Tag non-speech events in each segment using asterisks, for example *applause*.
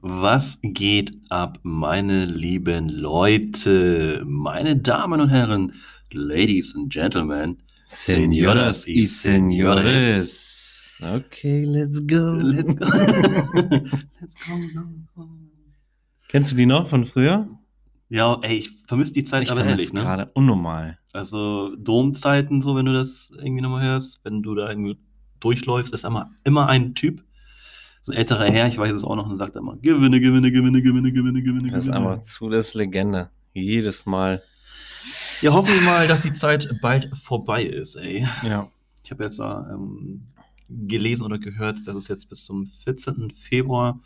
Was geht ab, meine lieben Leute, meine Damen und Herren, Ladies and Gentlemen, Señoras y Señores. Okay, let's go. Let's go. Let's go. go. Kennst du die noch von früher? Ja, ey, ich vermisse die Zeit Ich aber ehrlich, ne? gerade unnormal. Also Domzeiten, so wenn du das irgendwie nochmal hörst, wenn du da irgendwie durchläufst, ist immer, immer ein Typ, so ein älterer Herr, ich weiß es auch noch, und sagt immer, gewinne, gewinne, gewinne, gewinne, gewinne, gewinne, Das ist einfach zu das Legende. Jedes Mal. Ja, hoffen wir mal, dass die Zeit bald vorbei ist, ey. Ja. Ich habe jetzt da ähm, gelesen oder gehört, dass es jetzt bis zum 14. Februar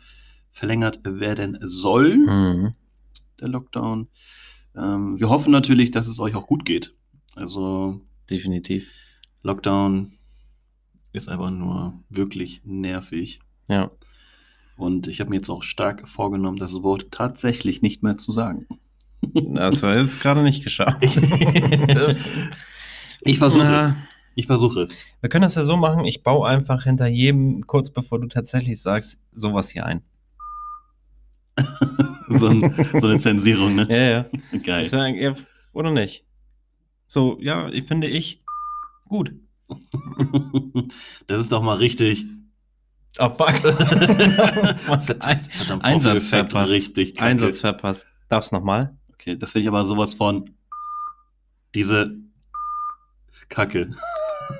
verlängert werden soll, Mhm. Der Lockdown. Ähm, wir hoffen natürlich, dass es euch auch gut geht. Also Definitiv. Lockdown ist einfach nur wirklich nervig. Ja. Und ich habe mir jetzt auch stark vorgenommen, das Wort tatsächlich nicht mehr zu sagen. Das war jetzt gerade nicht geschafft. *laughs* ich versuche es. Ich versuche es. Wir können das ja so machen, ich baue einfach hinter jedem, kurz bevor du tatsächlich sagst, sowas hier ein. *laughs* So, ein, so eine Zensierung, ne? Ja, ja. Geil. eigentlich- ja, oder nicht? So, ja, ich finde ich gut. Das ist doch mal richtig. Oh, fuck. *laughs* Ein, Verdammt, Einsatz verpasst. Richtig kacke. Einsatz verpasst. Darf's nochmal? Okay, das finde ich aber sowas von diese Kacke.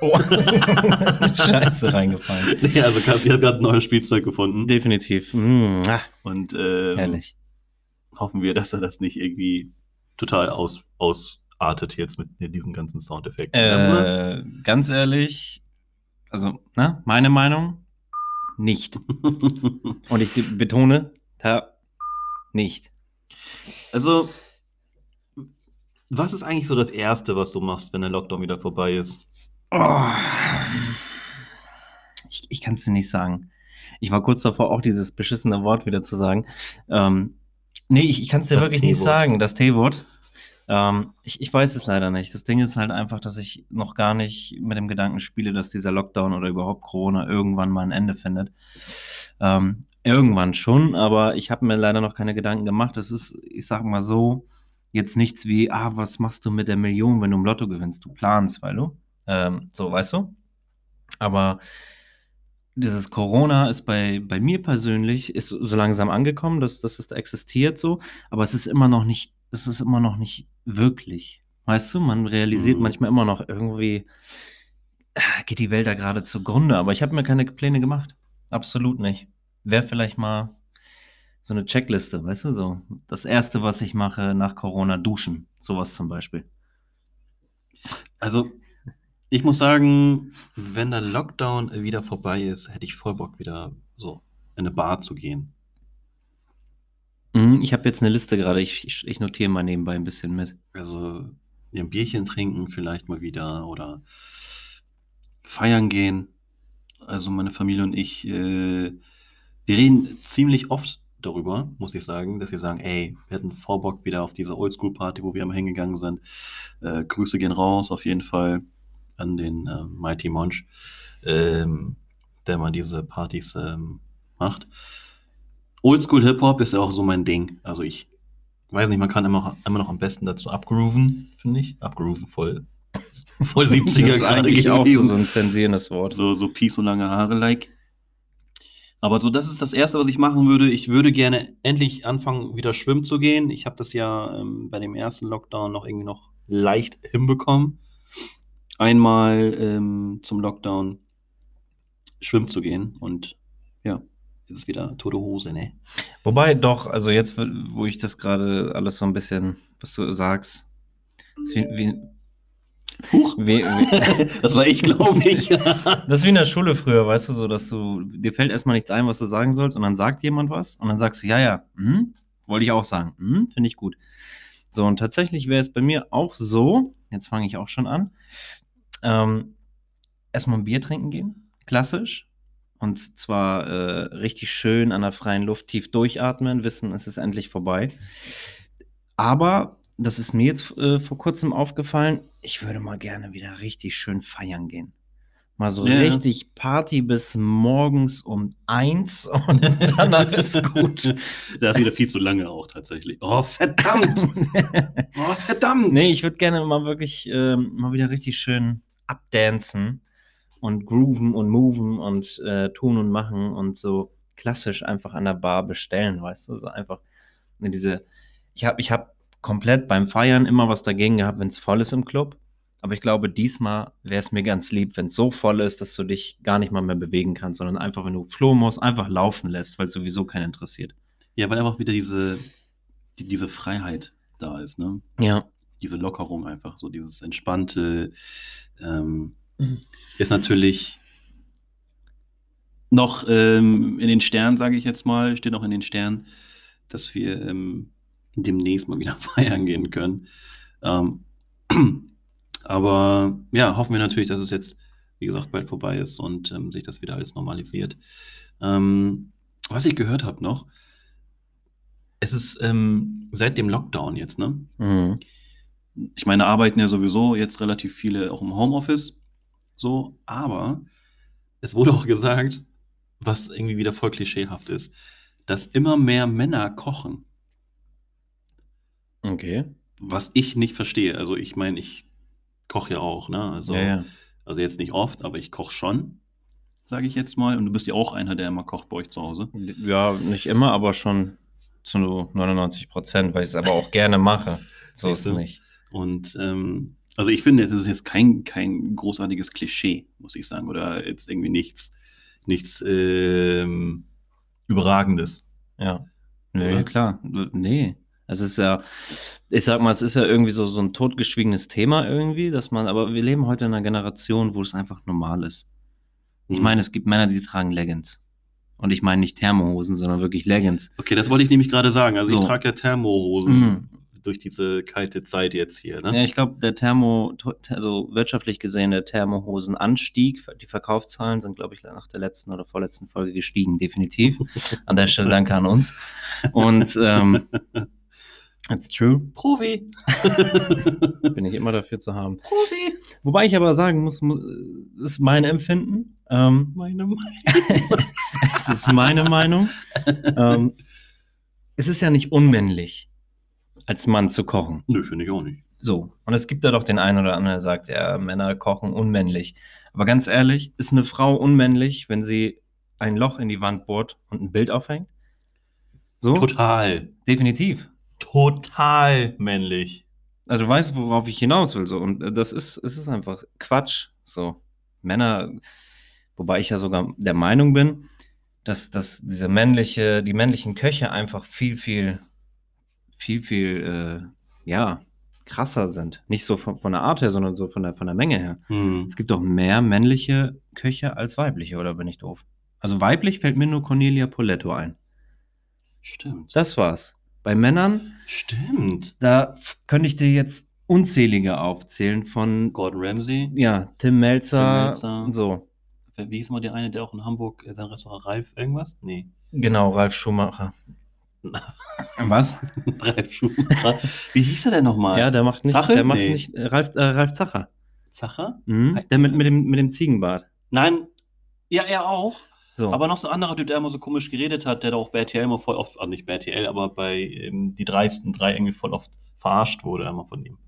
Oh. *laughs* Scheiße reingefallen. Nee, also Kassi hat gerade ein neues Spielzeug gefunden. Definitiv. Und ähm, herrlich. hoffen wir, dass er das nicht irgendwie total aus, ausartet jetzt mit diesen ganzen Soundeffekten. Äh, ganz ehrlich, also, ne, meine Meinung, nicht. *laughs* Und ich betone, da nicht. also, was ist eigentlich so das Erste, was du machst, wenn der Lockdown wieder vorbei ist? Oh. Ich, ich kann es dir nicht sagen. Ich war kurz davor, auch dieses beschissene Wort wieder zu sagen. Ähm, nee, ich, ich kann es dir Das wirklich nicht sagen, das T-Wort. Ähm, ich, ich weiß es leider nicht. Das Ding ist halt einfach, dass ich noch gar nicht mit dem Gedanken spiele, dass dieser Lockdown oder überhaupt Corona irgendwann mal ein Ende findet. Ähm, irgendwann schon, aber ich habe mir leider noch keine Gedanken gemacht. Es ist, ich sag mal so, jetzt nichts wie, ah, was machst du mit der Million, wenn du im Lotto gewinnst? Du planst, weil du. Ähm, so, weißt du? Aber dieses Corona ist bei, bei mir persönlich, ist so langsam angekommen, dass, dass es da existiert so, aber es ist immer noch nicht, es ist immer noch nicht wirklich. Weißt du, man realisiert Mhm. manchmal immer noch irgendwie, äh, geht die Welt da gerade zugrunde, aber ich habe mir keine Pläne gemacht. Absolut nicht. Wäre vielleicht mal so eine Checkliste, weißt du, so. Das erste, was ich mache nach Corona, duschen. Sowas zum Beispiel. Also, ich muss sagen, wenn der Lockdown wieder vorbei ist, hätte ich voll Bock, wieder so in eine Bar zu gehen. Mhm, ich habe jetzt eine Liste gerade, ich, ich, ich notiere mal nebenbei ein bisschen mit. Also, ein Bierchen trinken vielleicht mal wieder oder feiern gehen. Also, meine Familie und ich, äh, wir reden ziemlich oft darüber, muss ich sagen, dass wir sagen, ey, wir hätten voll Bock wieder auf diese Oldschool-Party, wo wir immer hingegangen sind. Äh, Grüße gehen raus, auf jeden Fall an den äh, Mighty Monch, ähm, der mal diese Partys ähm, macht. Oldschool Hip-Hop ist ja auch so mein Ding. Also ich weiß nicht, man kann immer, immer noch am besten dazu abgrooven, finde ich. Abgrooven voll, *laughs* voll 70er Das ist eigentlich auch so, so ein zensierendes Wort. So, so Peace und lange Haare like. Aber so, das ist das Erste, was ich machen würde. Ich würde gerne endlich anfangen, wieder schwimmen zu gehen. Ich habe das ja ähm, bei dem ersten Lockdown noch irgendwie noch leicht hinbekommen. Einmal ähm, zum Lockdown schwimmen zu gehen. Und ja, jetzt ist wieder tote Hose, ne? Wobei doch, also jetzt, wo ich das gerade alles so ein bisschen, was du sagst, ist wie, wie, Huch! wie, wie, *laughs* das war ich, glaube ich. *laughs* das ist wie in der Schule früher, weißt du, so, dass du, dir fällt erstmal nichts ein, was du sagen sollst, und dann sagt jemand was, und dann sagst du, ja, ja, hm, wollte ich auch sagen, hm, finde ich gut. So, und tatsächlich wäre es bei mir auch so, jetzt fange ich auch schon an, ähm, erstmal ein Bier trinken gehen, klassisch. Und zwar äh, richtig schön an der freien Luft tief durchatmen, wissen, es ist endlich vorbei. Aber das ist mir jetzt äh, vor kurzem aufgefallen, ich würde mal gerne wieder richtig schön feiern gehen. Mal so Ja. richtig Party bis morgens um eins *laughs* und danach ist gut. Da ist wieder viel zu lange auch tatsächlich. Oh, verdammt! *laughs* Oh, verdammt! nee, ich würde gerne mal wirklich ähm, mal wieder richtig schön abdancen und grooven und moven und äh, tun und machen und so klassisch einfach an der Bar bestellen, weißt du? So einfach diese. Ich habe ich hab komplett beim Feiern immer was dagegen gehabt, wenn es voll ist im Club. Aber ich glaube, diesmal wäre es mir ganz lieb, wenn es so voll ist, dass du dich gar nicht mal mehr bewegen kannst, sondern einfach, wenn du Floh musst, einfach laufen lässt, weil es sowieso keinen interessiert. Ja, weil einfach wieder diese, die, diese Freiheit da ist, ne? Ja. Diese Lockerung einfach, so dieses entspannte, ähm, Mhm. ist natürlich noch ähm, in den Sternen, sage ich jetzt mal, steht noch in den Sternen, dass wir ähm, demnächst mal wieder *laughs* feiern gehen können. Ähm, *clears throat* aber ja, hoffen wir natürlich, dass es jetzt, wie gesagt, bald vorbei ist und ähm, sich das wieder alles normalisiert. Ähm, was ich gehört habe noch, es ist ähm, seit dem Lockdown jetzt, ne? Mhm. Ich meine, arbeiten ja sowieso jetzt relativ viele auch im Homeoffice, so, aber es wurde auch gesagt, was irgendwie wieder voll klischeehaft ist, dass immer mehr Männer kochen, Okay. was ich nicht verstehe. Also ich meine, ich koche ja auch, ne? Also, ja, ja. also jetzt nicht oft, aber ich koche schon, sage ich jetzt mal. Und du bist ja auch einer, der immer kocht bei euch zu Hause. Ja, nicht immer, aber schon zu 99 Prozent, weil ich es aber auch gerne mache. So ist es nicht. Und ähm, also ich finde, es ist jetzt kein, kein großartiges Klischee, muss ich sagen, oder jetzt irgendwie nichts, nichts ähm, Überragendes. Ja. Nee, Oder? klar. Nee. Es ist ja, ich sag mal, es ist ja irgendwie so, so ein totgeschwiegenes Thema irgendwie, dass man, aber wir leben heute in einer Generation, wo es einfach normal ist. Ich Mhm. meine, es gibt Männer, die tragen Leggings. Und ich meine nicht Thermohosen, sondern wirklich Leggings. Okay, das wollte ich nämlich gerade sagen. Also ich So. trage ja Thermohosen Mhm. Durch diese kalte Zeit jetzt hier. Ne? Ja, ich glaube, der Thermo, also wirtschaftlich gesehen, der Thermohosenanstieg, die Verkaufszahlen sind, glaube ich, nach der letzten oder vorletzten Folge gestiegen, definitiv. An der Stelle danke an uns. Und ähm, *laughs* it's true, Profi. *laughs* bin ich immer dafür zu haben. Profi. Wobei ich aber sagen muss, muss ist mein Empfinden. Ähm, Meine Meinung. *laughs* es ist meine Meinung. Ähm, es ist ja nicht unmännlich, als Mann zu kochen. Nö, finde ich auch nicht. So. Und es gibt da doch den einen oder anderen, der sagt, ja, Männer kochen unmännlich. Aber ganz ehrlich, ist eine Frau unmännlich, wenn sie ein Loch in die Wand bohrt und ein Bild aufhängt? So? Total. Definitiv. Total männlich. Also du weißt, worauf ich hinaus will. So. Und das ist, es ist einfach Quatsch. So. Männer, wobei ich ja sogar der Meinung bin, dass, dass diese männliche, die männlichen Köche einfach viel, viel, viel, viel, äh, ja, krasser sind. Nicht so von, von der Art her, sondern so von der, von der Menge her. Hm. Es gibt doch mehr männliche Köche als weibliche, oder bin ich doof? Also weiblich fällt mir nur Cornelia Poletto ein. Stimmt. Das war's. Bei Männern, Stimmt. da könnte ich dir jetzt unzählige aufzählen von, Gordon Ramsay. ja, Tim Melzer, Tim Melzer. so. Wie hieß mal der eine, der auch in Hamburg äh, sein Restaurant Ralf irgendwas? Nee. Genau, Ralf Schumacher. Was? *laughs* Ralf Schumacher. Wie hieß er denn nochmal? Ja, der macht nicht, Zache? der macht Nee. nicht, äh, Ralf, äh, Ralf Zacher. Zacher? Mhm. Der mit, mit, dem, mit dem Ziegenbart. Nein. Ja, er auch. So. Aber noch so ein anderer Typ, der immer so komisch geredet hat, der da auch bei RTL immer voll oft, also nicht bei RTL, aber bei ähm, die dreisten drei irgendwie voll oft verarscht wurde, immer von ihm.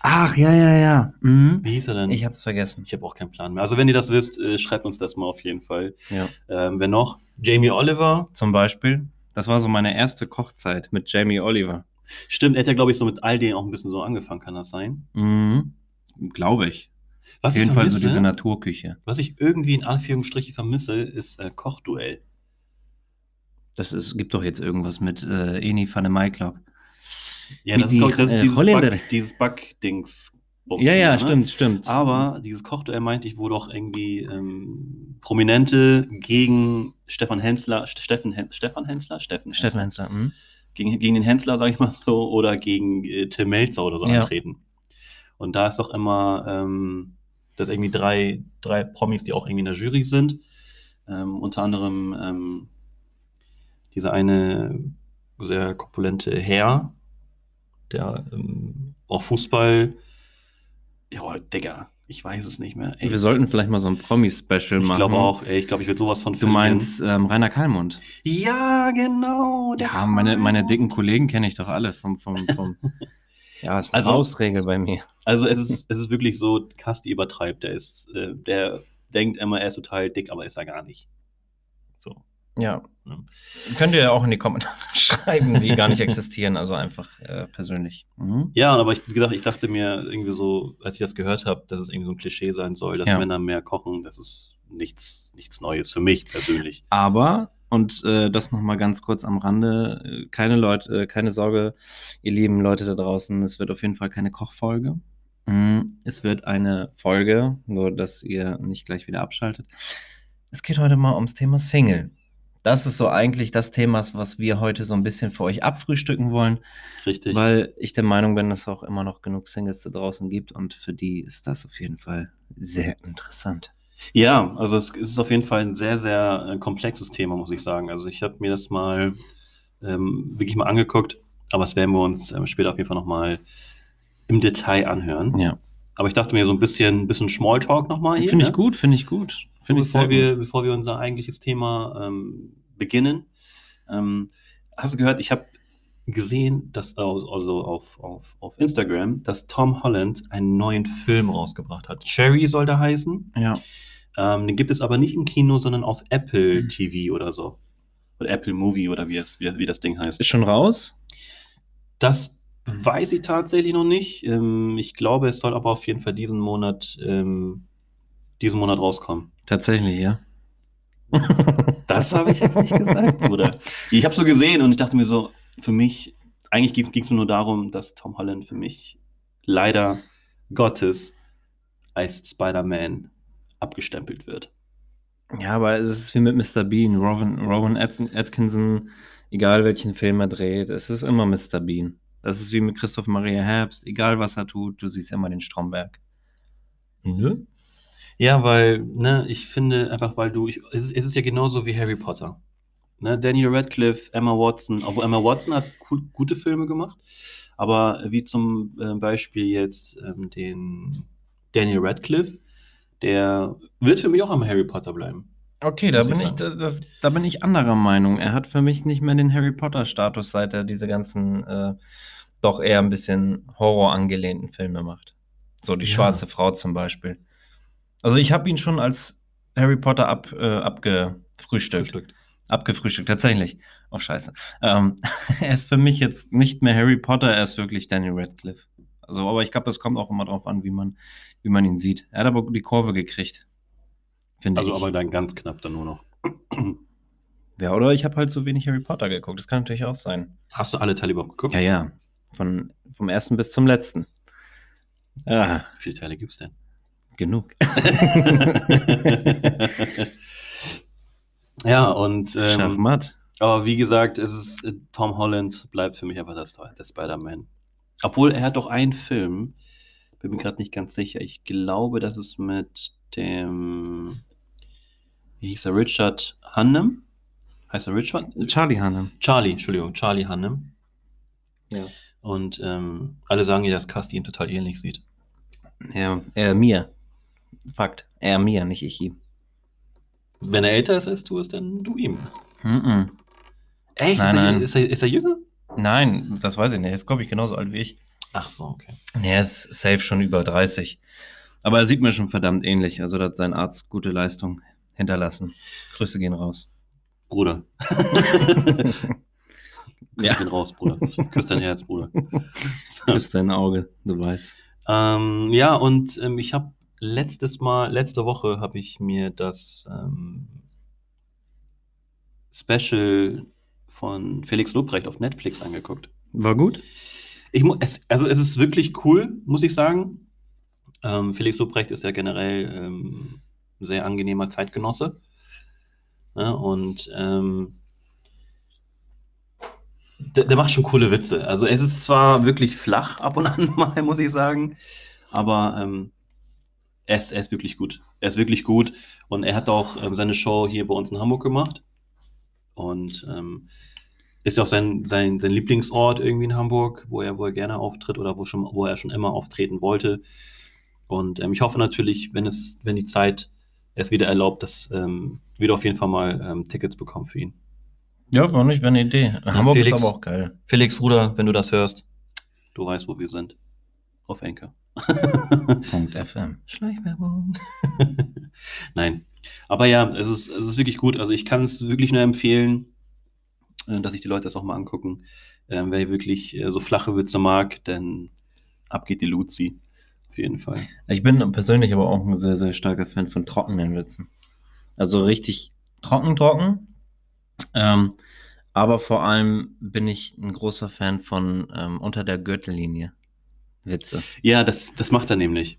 Ach, ja, ja, ja. Mhm. Wie hieß er denn? Ich hab's vergessen. Ich habe auch keinen Plan mehr. Also wenn ihr das wisst, äh, schreibt uns das mal auf jeden Fall. Ja. Ähm, wer noch? Jamie Oliver. Zum Beispiel, das war so meine erste Kochzeit mit Jamie Oliver. Stimmt, er hat ja, glaube ich, so mit all denen auch ein bisschen so angefangen, kann das sein? Mhm. Glaube ich. Was Auf jeden Fall so diese Naturküche. Was ich irgendwie in Anführungsstrichen vermisse, ist äh, Kochduell. Das ist, gibt doch jetzt irgendwas mit äh, Eni van der Maiklock. Ja, Wie das ist, die, glaub das ist äh, dieses, Holländer- Back, dieses Backdings. Ja, ja, ne? stimmt, stimmt. Aber dieses Kochduell meinte ich, wo doch irgendwie ähm, Prominente gegen Stefan Hensler, Steffen, Hen- Stefan Hensler? Steffen, Steffen Hensler. Hensler. Mhm. Gegen, gegen den Hensler, sag ich mal so, oder gegen äh, Tim Melzer oder so Ja. antreten. Und da ist doch immer, ähm, dass irgendwie drei, drei Promis, die auch irgendwie in der Jury sind. Ähm, unter anderem ähm, dieser eine sehr korpulente Herr, der ähm, auch Fußball. Ja, Digga, ich weiß es nicht mehr. Ey, Wir sollten vielleicht mal so ein Promi-Special ich machen. glaube auch, ey, ich glaube, ich will sowas von Du verlieren. meinst ähm, Rainer Kalmund? Ja, genau. der Ja, meine, meine dicken Kollegen kenne ich doch alle vom, vom, *laughs* vom Ja, ist eine Also- Faustregel bei mir. Also es ist, es ist wirklich so, Kasti übertreibt. Der ist, äh, der denkt immer, er ist total dick, aber ist er gar nicht. Ja. Ja. Könnt ihr ja auch in die Kommentare *laughs* schreiben, die gar nicht *laughs* existieren, also einfach äh, persönlich. Mhm. Ja, aber ich, wie gesagt, ich dachte mir irgendwie so, als ich das gehört habe, dass es irgendwie so ein Klischee sein soll, dass Ja. Männer mehr kochen, das ist nichts, nichts Neues für mich persönlich. Aber, und äh, das nochmal ganz kurz am Rande, äh, keine Leute, äh, keine Sorge, ihr lieben Leute da draußen, es wird auf jeden Fall keine Kochfolge. Mm, Es wird eine Folge, nur dass ihr nicht gleich wieder abschaltet. Es geht heute mal ums Thema Single. Das ist so eigentlich das Thema, was wir heute so ein bisschen für euch abfrühstücken wollen, Richtig. weil ich der Meinung bin, dass es auch immer noch genug Singles da draußen gibt und für die ist das auf jeden Fall sehr interessant. Ja, also es, ist auf jeden Fall ein sehr, sehr äh, komplexes Thema, muss ich sagen. Also ich habe mir das mal ähm, wirklich mal angeguckt, aber das werden wir uns ähm, später auf jeden Fall nochmal im Detail anhören. Ja. Aber ich dachte mir so ein bisschen, bisschen Smalltalk nochmal hier. Finde ich ne? gut, finde ich gut. Finde ich bevor, sehr wir, gut. bevor wir unser eigentliches Thema ähm, beginnen. Ähm, hast du gehört, ich habe gesehen, dass also auf, auf, auf Instagram, dass Tom Holland einen neuen Film rausgebracht hat. Cherry soll der heißen. Ja. Ähm, den gibt es aber nicht im Kino, sondern auf Apple Mhm. TV oder so. Oder Apple Movie oder wie, es, wie, wie das Ding heißt. Ist schon raus? Das weiß ich tatsächlich noch nicht. Ähm, ich glaube, es soll aber auf jeden Fall diesen Monat, ähm, diesen Monat rauskommen. Tatsächlich, ja. *laughs* Das habe ich jetzt nicht gesagt, Bruder. Ich habe so gesehen und ich dachte mir so, für mich, eigentlich ging es mir nur darum, dass Tom Holland für mich leider Gottes als Spider-Man abgestempelt wird. Ja, aber es ist wie mit Mr. Bean, Rowan, Rowan At- Atkinson, egal welchen Film er dreht, es ist immer Mr. Bean. Das ist wie mit Christoph Maria Herbst, egal was er tut, du siehst immer den Stromberg. Nö? Ja, weil, ne, ich finde einfach, weil du, ich, es, ist, es ist ja genauso wie Harry Potter. Ne, Daniel Radcliffe, Emma Watson, obwohl Emma Watson hat gu gute Filme gemacht, aber wie zum äh, Beispiel jetzt ähm, den Daniel Radcliffe, der wird für mich auch am Harry Potter bleiben. Okay, da bin ich ich, da, das, da bin ich anderer Meinung. Er hat für mich nicht mehr den Harry Potter-Status, seit er diese ganzen, äh, doch eher ein bisschen Horror angelehnten Filme macht. So die Ja. schwarze Frau zum Beispiel. Also ich habe ihn schon als Harry Potter ab, äh, abgefrühstückt. Frühstückt. Abgefrühstückt, tatsächlich. Oh, scheiße. Ähm, *laughs* er ist für mich jetzt nicht mehr Harry Potter, er ist wirklich Daniel Radcliffe. Also, aber ich glaube, das kommt auch immer drauf an, wie man, wie man ihn sieht. Er hat aber die Kurve gekriegt. Finde Also ich. aber dann ganz knapp dann nur noch. Ja, oder ich habe halt so wenig Harry Potter geguckt. Das kann natürlich auch sein. Hast du alle Teile überhaupt geguckt? Ja, ja. Von, vom ersten bis zum letzten. Ja, Wie viele Teile gibt es denn? genug. *laughs* ja, und ähm, Schachmatt. aber wie gesagt, es ist äh, Tom Holland bleibt für mich einfach das, der Spider-Man. Obwohl er hat doch einen Film, bin mir gerade nicht ganz sicher. Ich glaube, das ist mit dem wie hieß er Richard Hannem? Heißt er Richard? Charlie Hannem. Charlie, Entschuldigung, Charlie Hannem. Ja. Und ähm, alle sagen ja, dass Casti ihn total ähnlich sieht. Ja, er mir. Fakt. Er mir, nicht ich ihm. Wenn er älter ist als du, ist dann du ihm. Mhm. Echt? Nein, ist, er, nein. Ist, er, ist er jünger? Nein, das weiß ich nicht. Er ist, glaube ich, genauso alt wie ich. Ach so, okay. Nee, er ist safe schon über 30. Aber er sieht mir schon verdammt ähnlich. Also da hat sein Arzt gute Leistung hinterlassen. Grüße gehen raus. Bruder. *laughs* *laughs* Ja. Ich bin raus, Bruder. Ich küsse dein Herz, Bruder. *laughs* So. Küss dein Auge, du weißt. Ähm, ja, und ähm, ich habe letztes Mal, letzte Woche habe ich mir das ähm, Special von Felix Lobrecht auf Netflix angeguckt. War gut? Ich es, also es ist wirklich cool, muss ich sagen. Ähm, Felix Lobrecht ist ja generell ähm, ein sehr angenehmer Zeitgenosse. Ne? Und ähm, der, der macht schon coole Witze. Also es ist zwar wirklich flach ab und an *laughs* mal, muss ich sagen, aber ähm, er, ist, er ist wirklich gut. Er ist wirklich gut. Und er hat auch ähm, seine Show hier bei uns in Hamburg gemacht. Und ähm, Ist ja auch sein, sein, sein Lieblingsort irgendwie in Hamburg, wo er, wo er gerne auftritt oder wo, schon, wo er schon immer auftreten wollte. Und ähm, ich hoffe natürlich, wenn es, wenn die Zeit es wieder erlaubt, dass ähm, wir auf jeden Fall mal ähm, Tickets bekommen für ihn. Ja, war nicht, wäre eine Idee. Hamburg ist aber auch geil. Felix, Bruder, wenn du das hörst, du weißt, wo wir sind. Auf Enker. *laughs* .fm. Schleichwerbung. *laughs* Nein. Aber ja, es ist, es ist wirklich gut. Also ich kann es wirklich nur empfehlen, äh, dass sich die Leute das auch mal angucken. Ähm, wer wirklich äh, so flache Witze mag, dann ab geht die Luzi. Auf jeden Fall. Ich bin persönlich aber auch ein sehr, sehr starker Fan von trockenen Witzen. Also richtig trocken, trocken. Ähm, aber vor allem bin ich ein großer Fan von ähm, unter der Gürtellinie Witze. Ja, das, das macht er nämlich.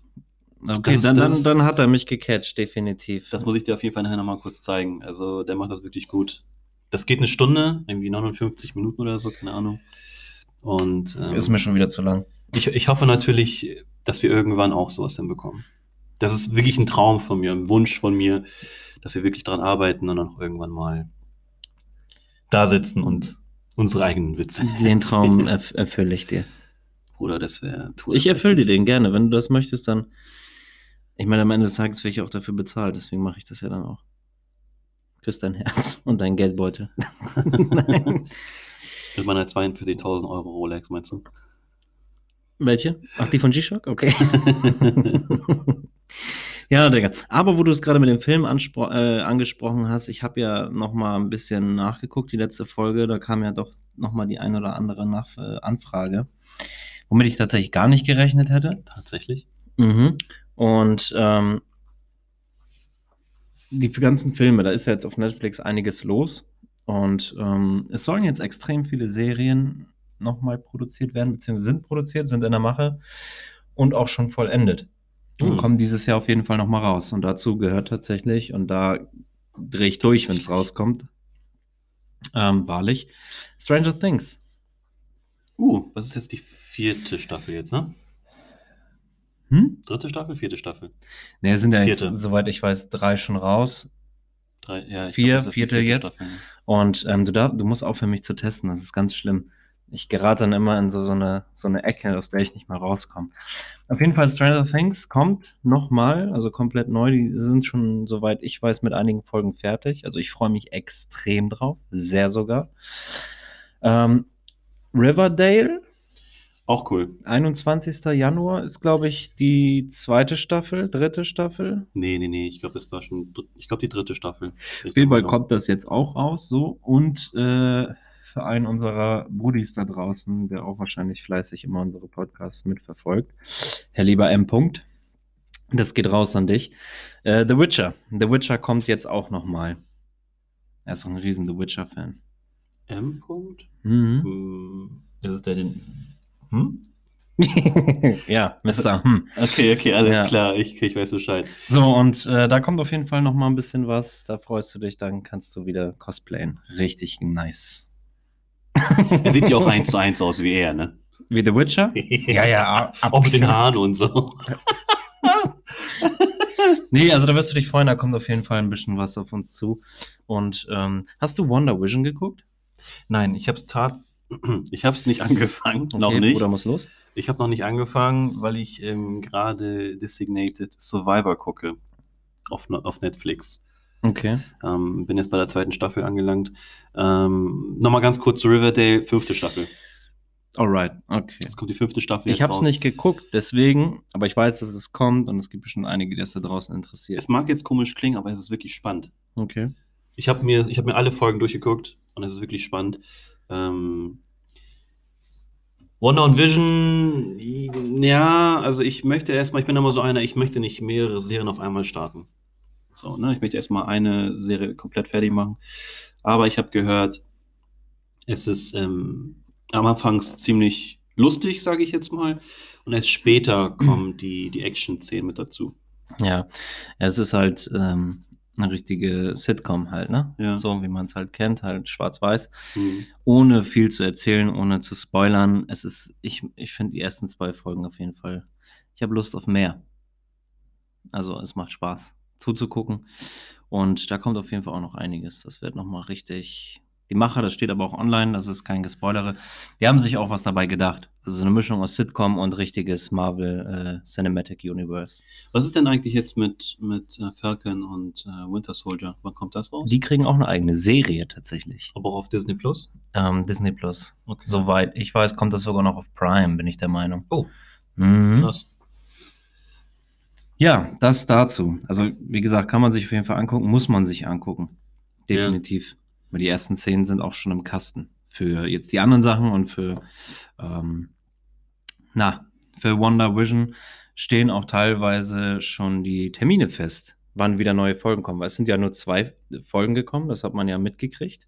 Okay, Das- dann, das- dann, dann hat er mich gecatcht, definitiv. Das muss ich dir auf jeden Fall nachher nochmal kurz zeigen. Also der macht das wirklich gut. Das geht eine Stunde, irgendwie 59 Minuten oder so, keine Ahnung. Und ähm, ist mir schon wieder zu lang. ich, ich hoffe natürlich, dass wir irgendwann auch sowas hinbekommen. Das ist wirklich ein Traum von mir, ein Wunsch von mir, dass wir wirklich dran arbeiten und dann auch irgendwann mal da sitzen und unsere eigenen Witze. *laughs* Den Traum *laughs* erf erfülle ich dir. Oder das wäre. Ich erfülle dir den gerne. Wenn du das möchtest, dann. Ich meine, am Ende des Tages werde ich auch dafür bezahlt, deswegen mache ich das ja dann auch. Küss dein Herz *laughs* und dein Geldbeutel. Nein. Mit meiner 42.000 Euro Rolex, meinst du? Welche? Ach, die von G-Shock? Okay. Ja, Digga. Aber wo du es gerade mit dem Film äh, angesprochen hast, ich habe ja noch mal ein bisschen nachgeguckt, die letzte Folge. Da kam ja doch noch mal die ein oder andere Nach äh, Anfrage, womit ich tatsächlich gar nicht gerechnet hätte. Tatsächlich. Mhm. Und ähm, die ganzen Filme, da ist ja jetzt auf Netflix einiges los. Und ähm, es sollen jetzt extrem viele Serien nochmal produziert werden, beziehungsweise sind produziert, sind in der Mache und auch schon vollendet. Und Mhm. kommen dieses Jahr auf jeden Fall nochmal raus. Und dazu gehört tatsächlich, und da drehe ich durch, wenn es rauskommt, ähm, wahrlich, Stranger Things. Uh, was ist jetzt die vierte Staffel jetzt, ne? Hm? Dritte Staffel, vierte Staffel? Ne, es sind ja jetzt, Vierte. soweit ich weiß, drei schon raus. Drei, ja, Vier, ist die vierte jetzt. Staffel, ne? Und ähm, du, darf, du musst aufhören, mich zu testen. Das ist ganz schlimm. Ich gerate dann immer in so, so, eine, so eine Ecke, aus der ich nicht mehr rauskomme. Auf jeden Fall, Stranger Things kommt nochmal, also komplett neu. Die sind schon, soweit ich weiß, mit einigen Folgen fertig. Also ich freue mich extrem drauf. Sehr sogar. Ähm, Riverdale, Auch cool. 21. Januar ist, glaube ich, die zweite Staffel, dritte Staffel. Nee, nee, nee, ich glaube, das war schon, ich glaube, die dritte Staffel. Auf jeden Fall kommt das jetzt auch raus, so. Und äh, für einen unserer Brudis da draußen, der auch wahrscheinlich fleißig immer unsere Podcasts mitverfolgt, Herr lieber M. Punkt, das geht raus an dich. Äh, The Witcher. The Witcher kommt jetzt auch nochmal. Er ist auch ein riesen The Witcher-Fan. M. Punkt? Mhm. Hm, ist es der den. Hm? *laughs* ja, Mr. Hm. Okay, okay, alles Ja. klar, ich, ich weiß Bescheid. So, und äh, da kommt auf jeden Fall nochmal ein bisschen was. Da freust du dich, dann kannst du wieder cosplayen. Richtig nice. Er sieht ja auch eins zu eins aus wie er, ne? Wie The Witcher? *laughs* Ja, ja, ab- Auch mit den Haaren und so. *laughs* Nee, also da wirst du dich freuen, da kommt auf jeden Fall ein bisschen was auf uns zu. Und ähm, hast du Wonder Vision geguckt? Nein, ich hab's tat. *clears throat* Ich hab's nicht angefangen, noch Okay, nicht. Bruder muss los. Ich habe noch nicht angefangen, weil ich ähm, gerade Designated Survivor gucke auf, Ne- auf Netflix. Okay. Ähm, bin jetzt bei der zweiten Staffel angelangt. Ähm, Nochmal ganz kurz zu Riverdale, fünfte Staffel. Alright, okay. Jetzt kommt die fünfte Staffel. Ich habe es nicht geguckt, deswegen, aber ich weiß, dass es kommt und es gibt bestimmt einige, die das da draußen interessiert. Es mag jetzt komisch klingen, aber es ist wirklich spannend. Okay. Ich habe mir, ich hab mir alle Folgen durchgeguckt und es ist wirklich spannend. Ähm, Wonder und Vision, ja, also ich möchte erstmal, ich bin immer so einer, ich möchte nicht mehrere Serien auf einmal starten. So, ne? Ich möchte erstmal eine Serie komplett fertig machen. Aber ich habe gehört, es ist ähm, am Anfang ziemlich lustig, sage ich jetzt mal. Und erst später *clears throat* kommen die, die Action-Szenen mit dazu. Ja, es ist halt ähm, eine richtige Sitcom halt, ne? Ja. So wie man es halt kennt, halt schwarz-weiß. Mhm. Ohne viel zu erzählen, ohne zu spoilern. Es ist, ich, ich finde die ersten zwei Folgen auf jeden Fall. Ich habe Lust auf mehr. Also es macht Spaß zuzugucken. Und da kommt auf jeden Fall auch noch einiges. Das wird nochmal richtig, Die Macher, das steht aber auch online, das ist kein Gespoilere. Die haben sich auch was dabei gedacht. Also so eine Mischung aus Sitcom und richtiges Marvel äh, Cinematic Universe. Was ist denn eigentlich jetzt mit, mit äh, Falcon und äh, Winter Soldier? Wann kommt das raus? Die kriegen auch eine eigene Serie tatsächlich. Aber auch auf Disney Plus? Ähm, Disney Plus. Okay. Soweit ich weiß, kommt das sogar noch auf Prime, bin ich der Meinung. Oh, Mhm. krass. Ja, das dazu. Also, wie gesagt, kann man sich auf jeden Fall angucken, muss man sich angucken. Ja. Definitiv. Weil die ersten Szenen sind auch schon im Kasten. Für jetzt die anderen Sachen und für, ähm, na, für Wonder Vision stehen auch teilweise schon die Termine fest, wann wieder neue Folgen kommen. Weil es sind ja nur zwei Folgen gekommen, das hat man ja mitgekriegt.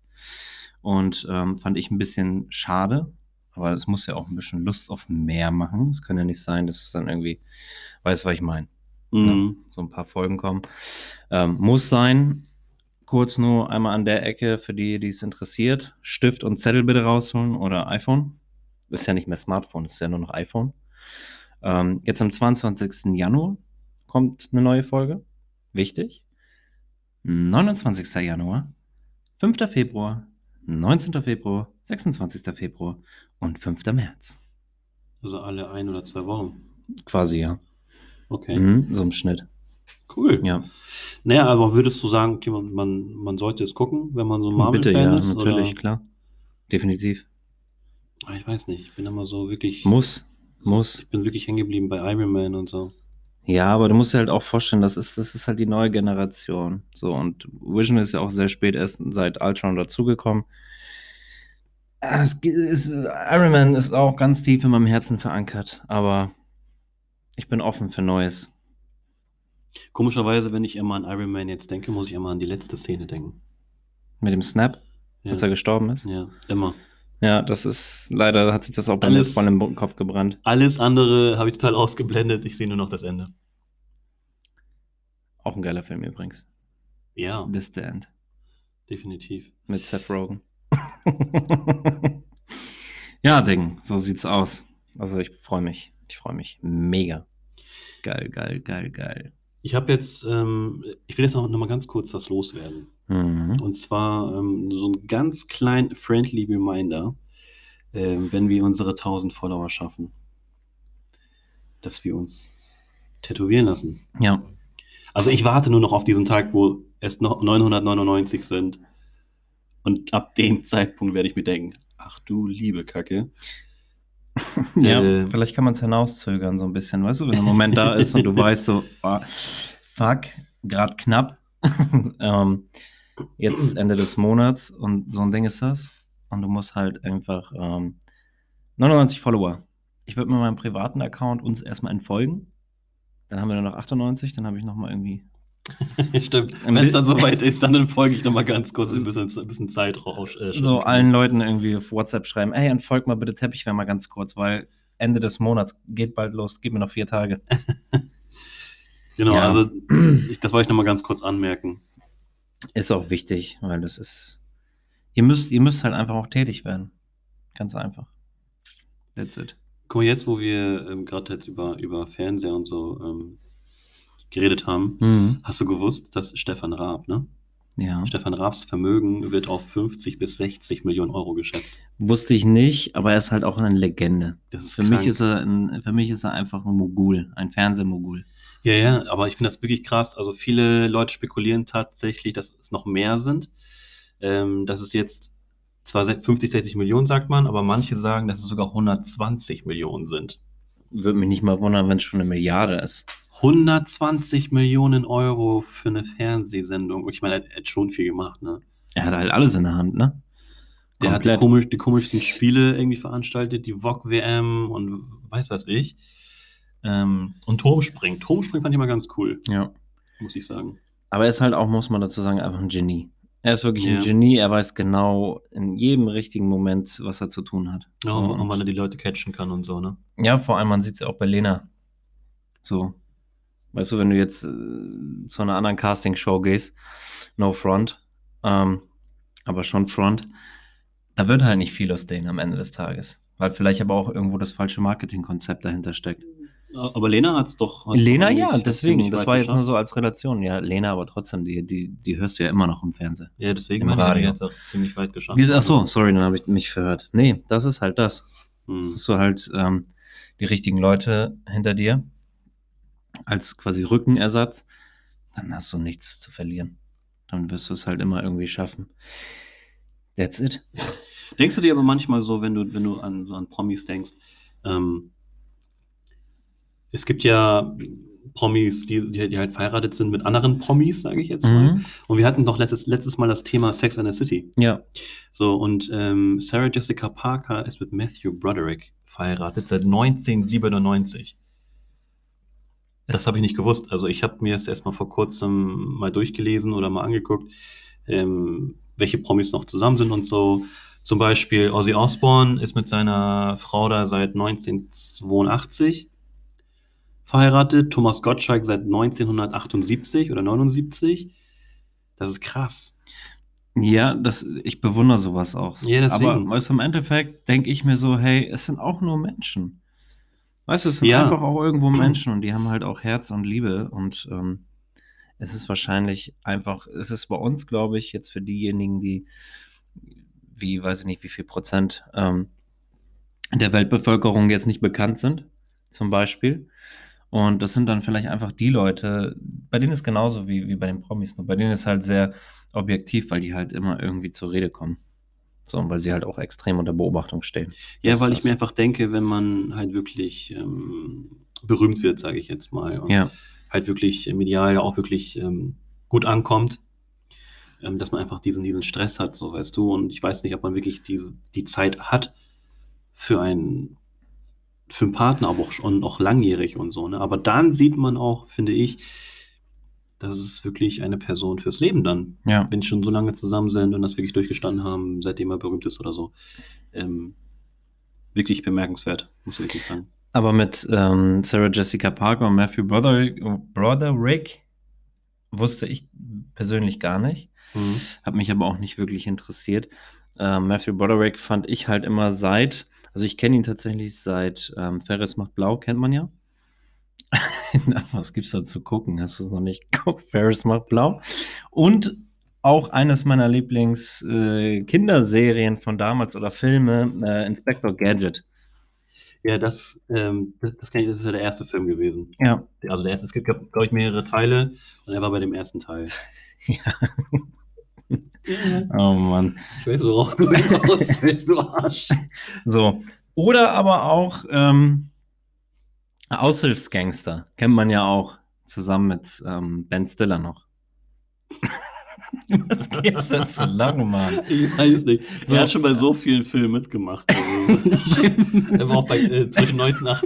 Und ähm, fand ich ein bisschen schade. Aber es muss ja auch ein bisschen Lust auf mehr machen. Es kann ja nicht sein, dass es dann irgendwie, weiß, was ich meine Mhm. so ein paar Folgen kommen. Ähm, muss sein. Kurz nur einmal an der Ecke, für die, die es interessiert. Stift und Zettel bitte rausholen oder iPhone. Ist ja nicht mehr Smartphone, ist ja nur noch iPhone. Ähm, jetzt am 22. Januar kommt eine neue Folge. Wichtig. 29. Januar, 5. Februar, 19. Februar, 26. Februar und 5. März. Also alle ein oder zwei Wochen. Quasi, ja. Okay, Mhm, so im Schnitt. cool. Ja. Naja, aber würdest du sagen, okay, man, man, man sollte es gucken, wenn man so ein Bitte, Marvel-Fan ja, ist? natürlich, Oder? klar. Definitiv. Ah, Ich weiß nicht, ich bin immer so wirklich. Muss, muss. Ich bin wirklich hängen geblieben bei Iron Man und so. Ja, aber du musst dir halt auch vorstellen, das ist, das ist halt die neue Generation. So, und Vision ist ja auch sehr spät erst seit Ultron dazugekommen. Es, Iron Man ist auch ganz tief in meinem Herzen verankert, aber ich bin offen für Neues. Komischerweise, wenn ich immer an Iron Man jetzt denke, muss ich immer an die letzte Szene denken. Mit dem Snap, Ja, als er gestorben ist. ja immer. Ja, das ist, leider hat sich das auch bei mir Alles- voll im Kopf gebrannt. Alles andere habe ich total ausgeblendet. Ich sehe nur noch das Ende. Auch ein geiler Film übrigens. Ja, The Stand. definitiv. Mit Seth Rogen. *laughs* ja, Ding, so sieht's aus. Also ich freue mich. Ich freue mich. Mega. Geil, geil, geil, geil. Ich habe jetzt, ähm, ich will jetzt noch, noch mal ganz kurz was loswerden. Mhm. Und zwar ähm, so ein ganz klein friendly Reminder, ähm, wenn wir unsere 1000 Follower schaffen, dass wir uns tätowieren lassen. Ja. Also ich warte nur noch auf diesen Tag, wo es noch 999 sind. Und ab dem Zeitpunkt werde ich mir denken, ach du liebe Kacke. Ja, Äh, vielleicht kann man es hinauszögern so ein bisschen, weißt du, wenn der Moment da ist und du weißt so, ah, fuck, gerade knapp, *laughs* ähm, jetzt Ende des Monats und so ein Ding ist das. Und du musst halt einfach ähm, 99 Follower. Ich würde mit meinem privaten Account uns erstmal entfolgen, dann haben wir nur noch 98, dann habe ich nochmal irgendwie *laughs* Stimmt. Wenn es dann soweit *laughs* ist, dann folge ich noch mal ganz kurz ein bisschen, ein bisschen Zeitrausch. Äh, so allen Leuten irgendwie auf WhatsApp schreiben, ey, entfolgt mal bitte Teppich, mal ganz kurz, weil Ende des Monats geht bald los, gib mir noch vier Tage. *laughs* Genau, Ja. also *clears throat* ich, das wollte ich noch mal ganz kurz anmerken. Ist auch wichtig, weil das ist. Ihr müsst, ihr müsst halt einfach auch tätig werden. Ganz einfach. That's it. Guck mal, jetzt, wo wir ähm, gerade jetzt über, über Fernseher und so ähm, geredet haben, Mhm. hast du gewusst, dass Stefan Raab, ne? Ja. Stefan Raabs Vermögen wird auf 50 bis 60 Millionen Euro geschätzt. Wusste ich nicht, aber er ist halt auch eine Legende. Das ist Für krank. mich, ist er ein, für mich ist er einfach ein Mogul, ein Fernsehmogul. Ja, ja, aber ich finde das wirklich krass. Also viele Leute spekulieren tatsächlich, dass es noch mehr sind. Ähm, dass es jetzt zwar 50, 60 Millionen, sagt man, aber manche sagen, dass es sogar 120 Millionen sind. Würde mich nicht mal wundern, wenn es schon eine Milliarde ist. 120 Millionen Euro für eine Fernsehsendung. Ich meine, er hat schon viel gemacht, ne? Er hat halt alles in der Hand, ne? Der hat die, Komplett. komisch, die komischsten Spiele irgendwie veranstaltet, die VOG-WM und weiß was ich. Ähm, und Turmspringen. Turmspringen fand ich mal ganz cool, Ja. muss ich sagen. Aber er ist halt auch, muss man dazu sagen, einfach ein Genie. Er ist wirklich Ja. ein Genie, er weiß genau in jedem richtigen Moment, was er zu tun hat. Ja, So, und und- wann er die Leute catchen kann und so, ne? Ja, vor allem, man sieht es ja auch bei Lena. So. Weißt du, wenn du jetzt äh, zu einer anderen Castingshow gehst, no front, ähm, aber schon front, da wird halt nicht viel aus denen am Ende des Tages. Weil vielleicht aber auch irgendwo das falsche Marketingkonzept dahinter steckt. Aber Lena hat es doch. hat's Lena, doch ja, deswegen. Das war jetzt nur geschafft. so als Relation. Ja, Lena, aber trotzdem, die, die, die hörst du ja immer noch im Fernsehen. Ja, deswegen Im Radio. jetzt auch ziemlich weit geschafft. Ach so, sorry, dann habe ich mich verhört. Nee, das ist halt das. Hm. Hast du halt ähm, die richtigen Leute hinter dir als quasi Rückenersatz, dann hast du nichts zu verlieren. Dann wirst du es halt immer irgendwie schaffen. That's it. Denkst du dir aber manchmal so, wenn du, wenn du an, so an Promis denkst, ähm, es gibt ja Promis, die, die, halt verheiratet sind mit anderen Promis, sage ich jetzt mal. Mhm. Und wir hatten doch letztes, letztes Mal das Thema Sex and the City. Ja. So, und ähm, Sarah Jessica Parker ist mit Matthew Broderick verheiratet seit 1997. Das Es- habe ich nicht gewusst. Also ich habe mir es erst mal vor kurzem mal durchgelesen oder mal angeguckt, ähm, welche Promis noch zusammen sind und so. Zum Beispiel Ozzy Osbourne ist mit seiner Frau da seit 1982 verheiratet. Thomas Gottschalk seit 1978 oder 79. Das ist krass. Ja, das, ich bewundere sowas auch. Ja, deswegen. Aber du, im Endeffekt denke ich mir so, hey, es sind auch nur Menschen. Weißt du, es sind Ja. einfach auch irgendwo Menschen und die haben halt auch Herz und Liebe und ähm, es ist wahrscheinlich einfach, es ist bei uns, glaube ich, jetzt für diejenigen, die, wie, weiß ich nicht, wie viel Prozent ähm, der Weltbevölkerung jetzt nicht bekannt sind, zum Beispiel. Und das sind dann vielleicht einfach die Leute, bei denen ist genauso wie, wie bei den Promis, nur bei denen ist halt sehr objektiv, weil die halt immer irgendwie zur Rede kommen. So, und weil sie halt auch extrem unter Beobachtung stehen. Ja, weil ich mir einfach denke, wenn man halt wirklich ähm, berühmt wird, sage ich jetzt mal, und Ja, halt wirklich medial auch wirklich ähm, gut ankommt, ähm, dass man einfach diesen, diesen Stress hat, so weißt du. Und ich weiß nicht, ob man wirklich diese, die Zeit hat für einen, für einen Partner, aber auch schon auch langjährig und so. Ne? Aber dann sieht man auch, finde ich, das ist wirklich eine Person fürs Leben dann. ja. Wenn schon so lange zusammen sind und das wirklich durchgestanden haben, seitdem er berühmt ist oder so. Ähm, wirklich bemerkenswert, muss ich wirklich sagen. Aber mit ähm, Sarah Jessica Parker und Matthew Broderick, Broderick wusste ich persönlich gar nicht. Mhm. Hat mich aber auch nicht wirklich interessiert. Ähm, Matthew Broderick fand ich halt immer seit, also ich kenne ihn tatsächlich seit ähm, Ferris macht blau, kennt man ja. Na, *laughs* was gibt's da zu gucken? Hast du es noch nicht *laughs* geguckt? Ferris macht blau. Und auch eines meiner Lieblings-Kinderserien von damals oder Filme, äh, Inspector Gadget. Ja, das, ähm, das, das, ich, das ist ja der erste Film gewesen. Ja, Also der erste, es gibt, glaube ich, mehrere Teile und er war bei dem ersten Teil. *laughs* ja. Oh Mann. Ich weiß, worauf du hinaus willst, du Arsch. *laughs* So. Oder aber auch ähm, Aushilfsgangster. Kennt man ja auch. Zusammen mit ähm, Ben Stiller noch. *laughs* Was gibt's denn zu lange, Mann? Ich weiß nicht. So. Er hat schon bei so vielen Filmen mitgemacht. *laughs* Also, er war auch bei äh, zwischen 1908.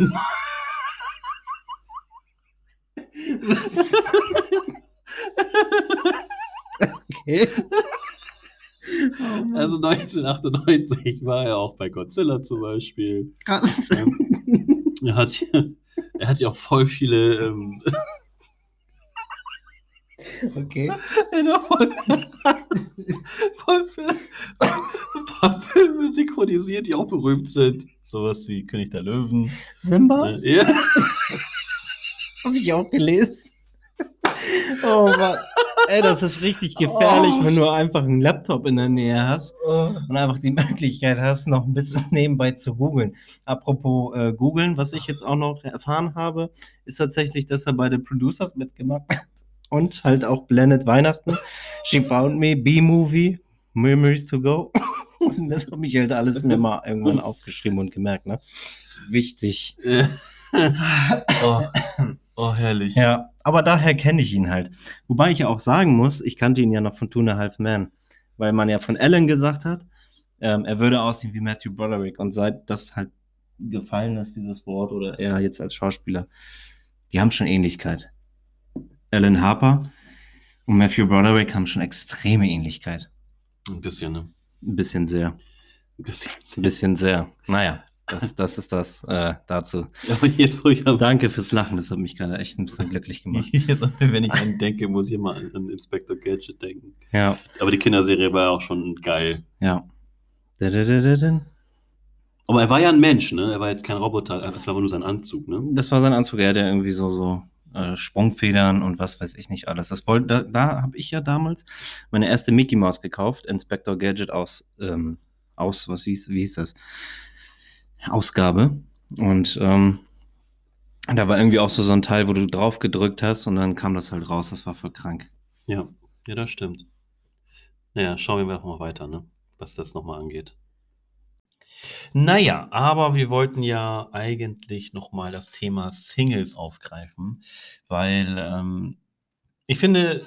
Okay. Also 1998 war er auch bei Godzilla zum Beispiel. krass. Ähm, er, hat, er hat ja auch voll viele ähm, Okay. *laughs* Er hat voll, *laughs* voll viele, ein paar Filme synchronisiert, die auch berühmt sind. Sowas wie König der Löwen. Simba? Äh, ja. Habe ich auch gelesen. Oh Mann. Ey, das ist richtig gefährlich, Oh. wenn du einfach einen Laptop in der Nähe hast und einfach die Möglichkeit hast, noch ein bisschen *laughs* nebenbei zu googeln. Apropos äh, googeln, was ich jetzt auch noch erfahren habe, ist tatsächlich, dass er bei den Producers mitgemacht hat und halt auch Blended Weihnachten, She Found Me, B-Movie, Memories to Go. *laughs* Und das habe ich halt alles mir mal irgendwann aufgeschrieben und gemerkt, ne? Wichtig. Äh, *laughs* oh, oh, herrlich. Ja, aber daher kenne ich ihn halt. Wobei ich ja auch sagen muss, ich kannte ihn ja noch von Two and a Half Men, weil man ja von Alan gesagt hat, ähm, er würde aussehen wie Matthew Broderick. Und seit das halt gefallen ist, dieses Wort, oder er jetzt als Schauspieler, die haben schon Ähnlichkeit. Alan Harper und Matthew Broderick haben schon extreme Ähnlichkeit. Ein bisschen, ne? Ein bisschen sehr. Ein bisschen. Ein bisschen sehr. Naja, das, das ist das äh, dazu. *laughs* Danke fürs Lachen, das hat mich gerade echt ein bisschen glücklich gemacht. *laughs* Jetzt, wenn ich an ihn *laughs* denke, muss ich immer an, an Inspector Gadget denken. Ja, Aber die Kinderserie war ja auch schon geil. ja. Aber er war ja ein Mensch, ne? Er war jetzt kein Roboter, das war aber nur sein Anzug, ne? Das war sein Anzug, ja, der irgendwie so, so äh, Sprungfedern und was weiß ich nicht alles. Das wollte, da, da habe ich ja damals meine erste Mickey Mouse gekauft, Inspector Gadget aus, ähm, aus, was hieß, wie hieß das? Ausgabe. Und ähm, da war irgendwie auch so, so ein Teil, wo du drauf gedrückt hast und dann kam das halt raus. Das war voll krank. Ja, ja, das stimmt. Naja, schauen wir einfach mal weiter, ne? was das nochmal angeht. Naja, aber wir wollten ja eigentlich nochmal das Thema Singles aufgreifen, weil ähm, ich finde,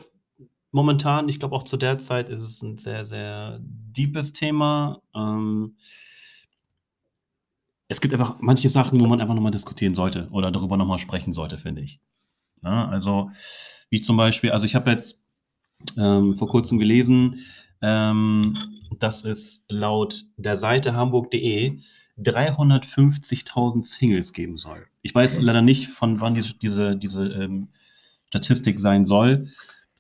momentan, ich glaube auch zu der Zeit ist es ein sehr, sehr deepes Thema. Ähm, es gibt einfach manche Sachen, wo man einfach nochmal diskutieren sollte oder darüber nochmal sprechen sollte, finde ich. Ja, also, wie zum Beispiel, also ich habe jetzt ähm, vor kurzem gelesen, ähm, dass es laut der Seite hamburg.de 350.000 Singles geben soll. Ich weiß leider nicht, von wann diese, diese, diese ähm, Statistik sein soll,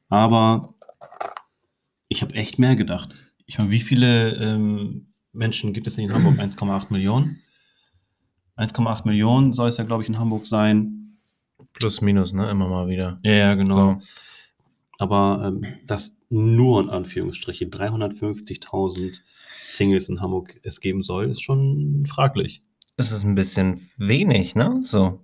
aber ich habe echt mehr gedacht. Ich meine, wie viele ähm, Menschen gibt es in Hamburg? *clears throat* 1,8 Millionen? 1,8 Millionen soll es ja, glaube ich, in Hamburg sein. Plus, minus, ne? Immer mal wieder. Ja, ja genau. So. Aber ähm, dass nur in Anführungsstriche 350.000 Singles in Hamburg es geben soll, ist schon fraglich. Es ist ein bisschen wenig, ne? So.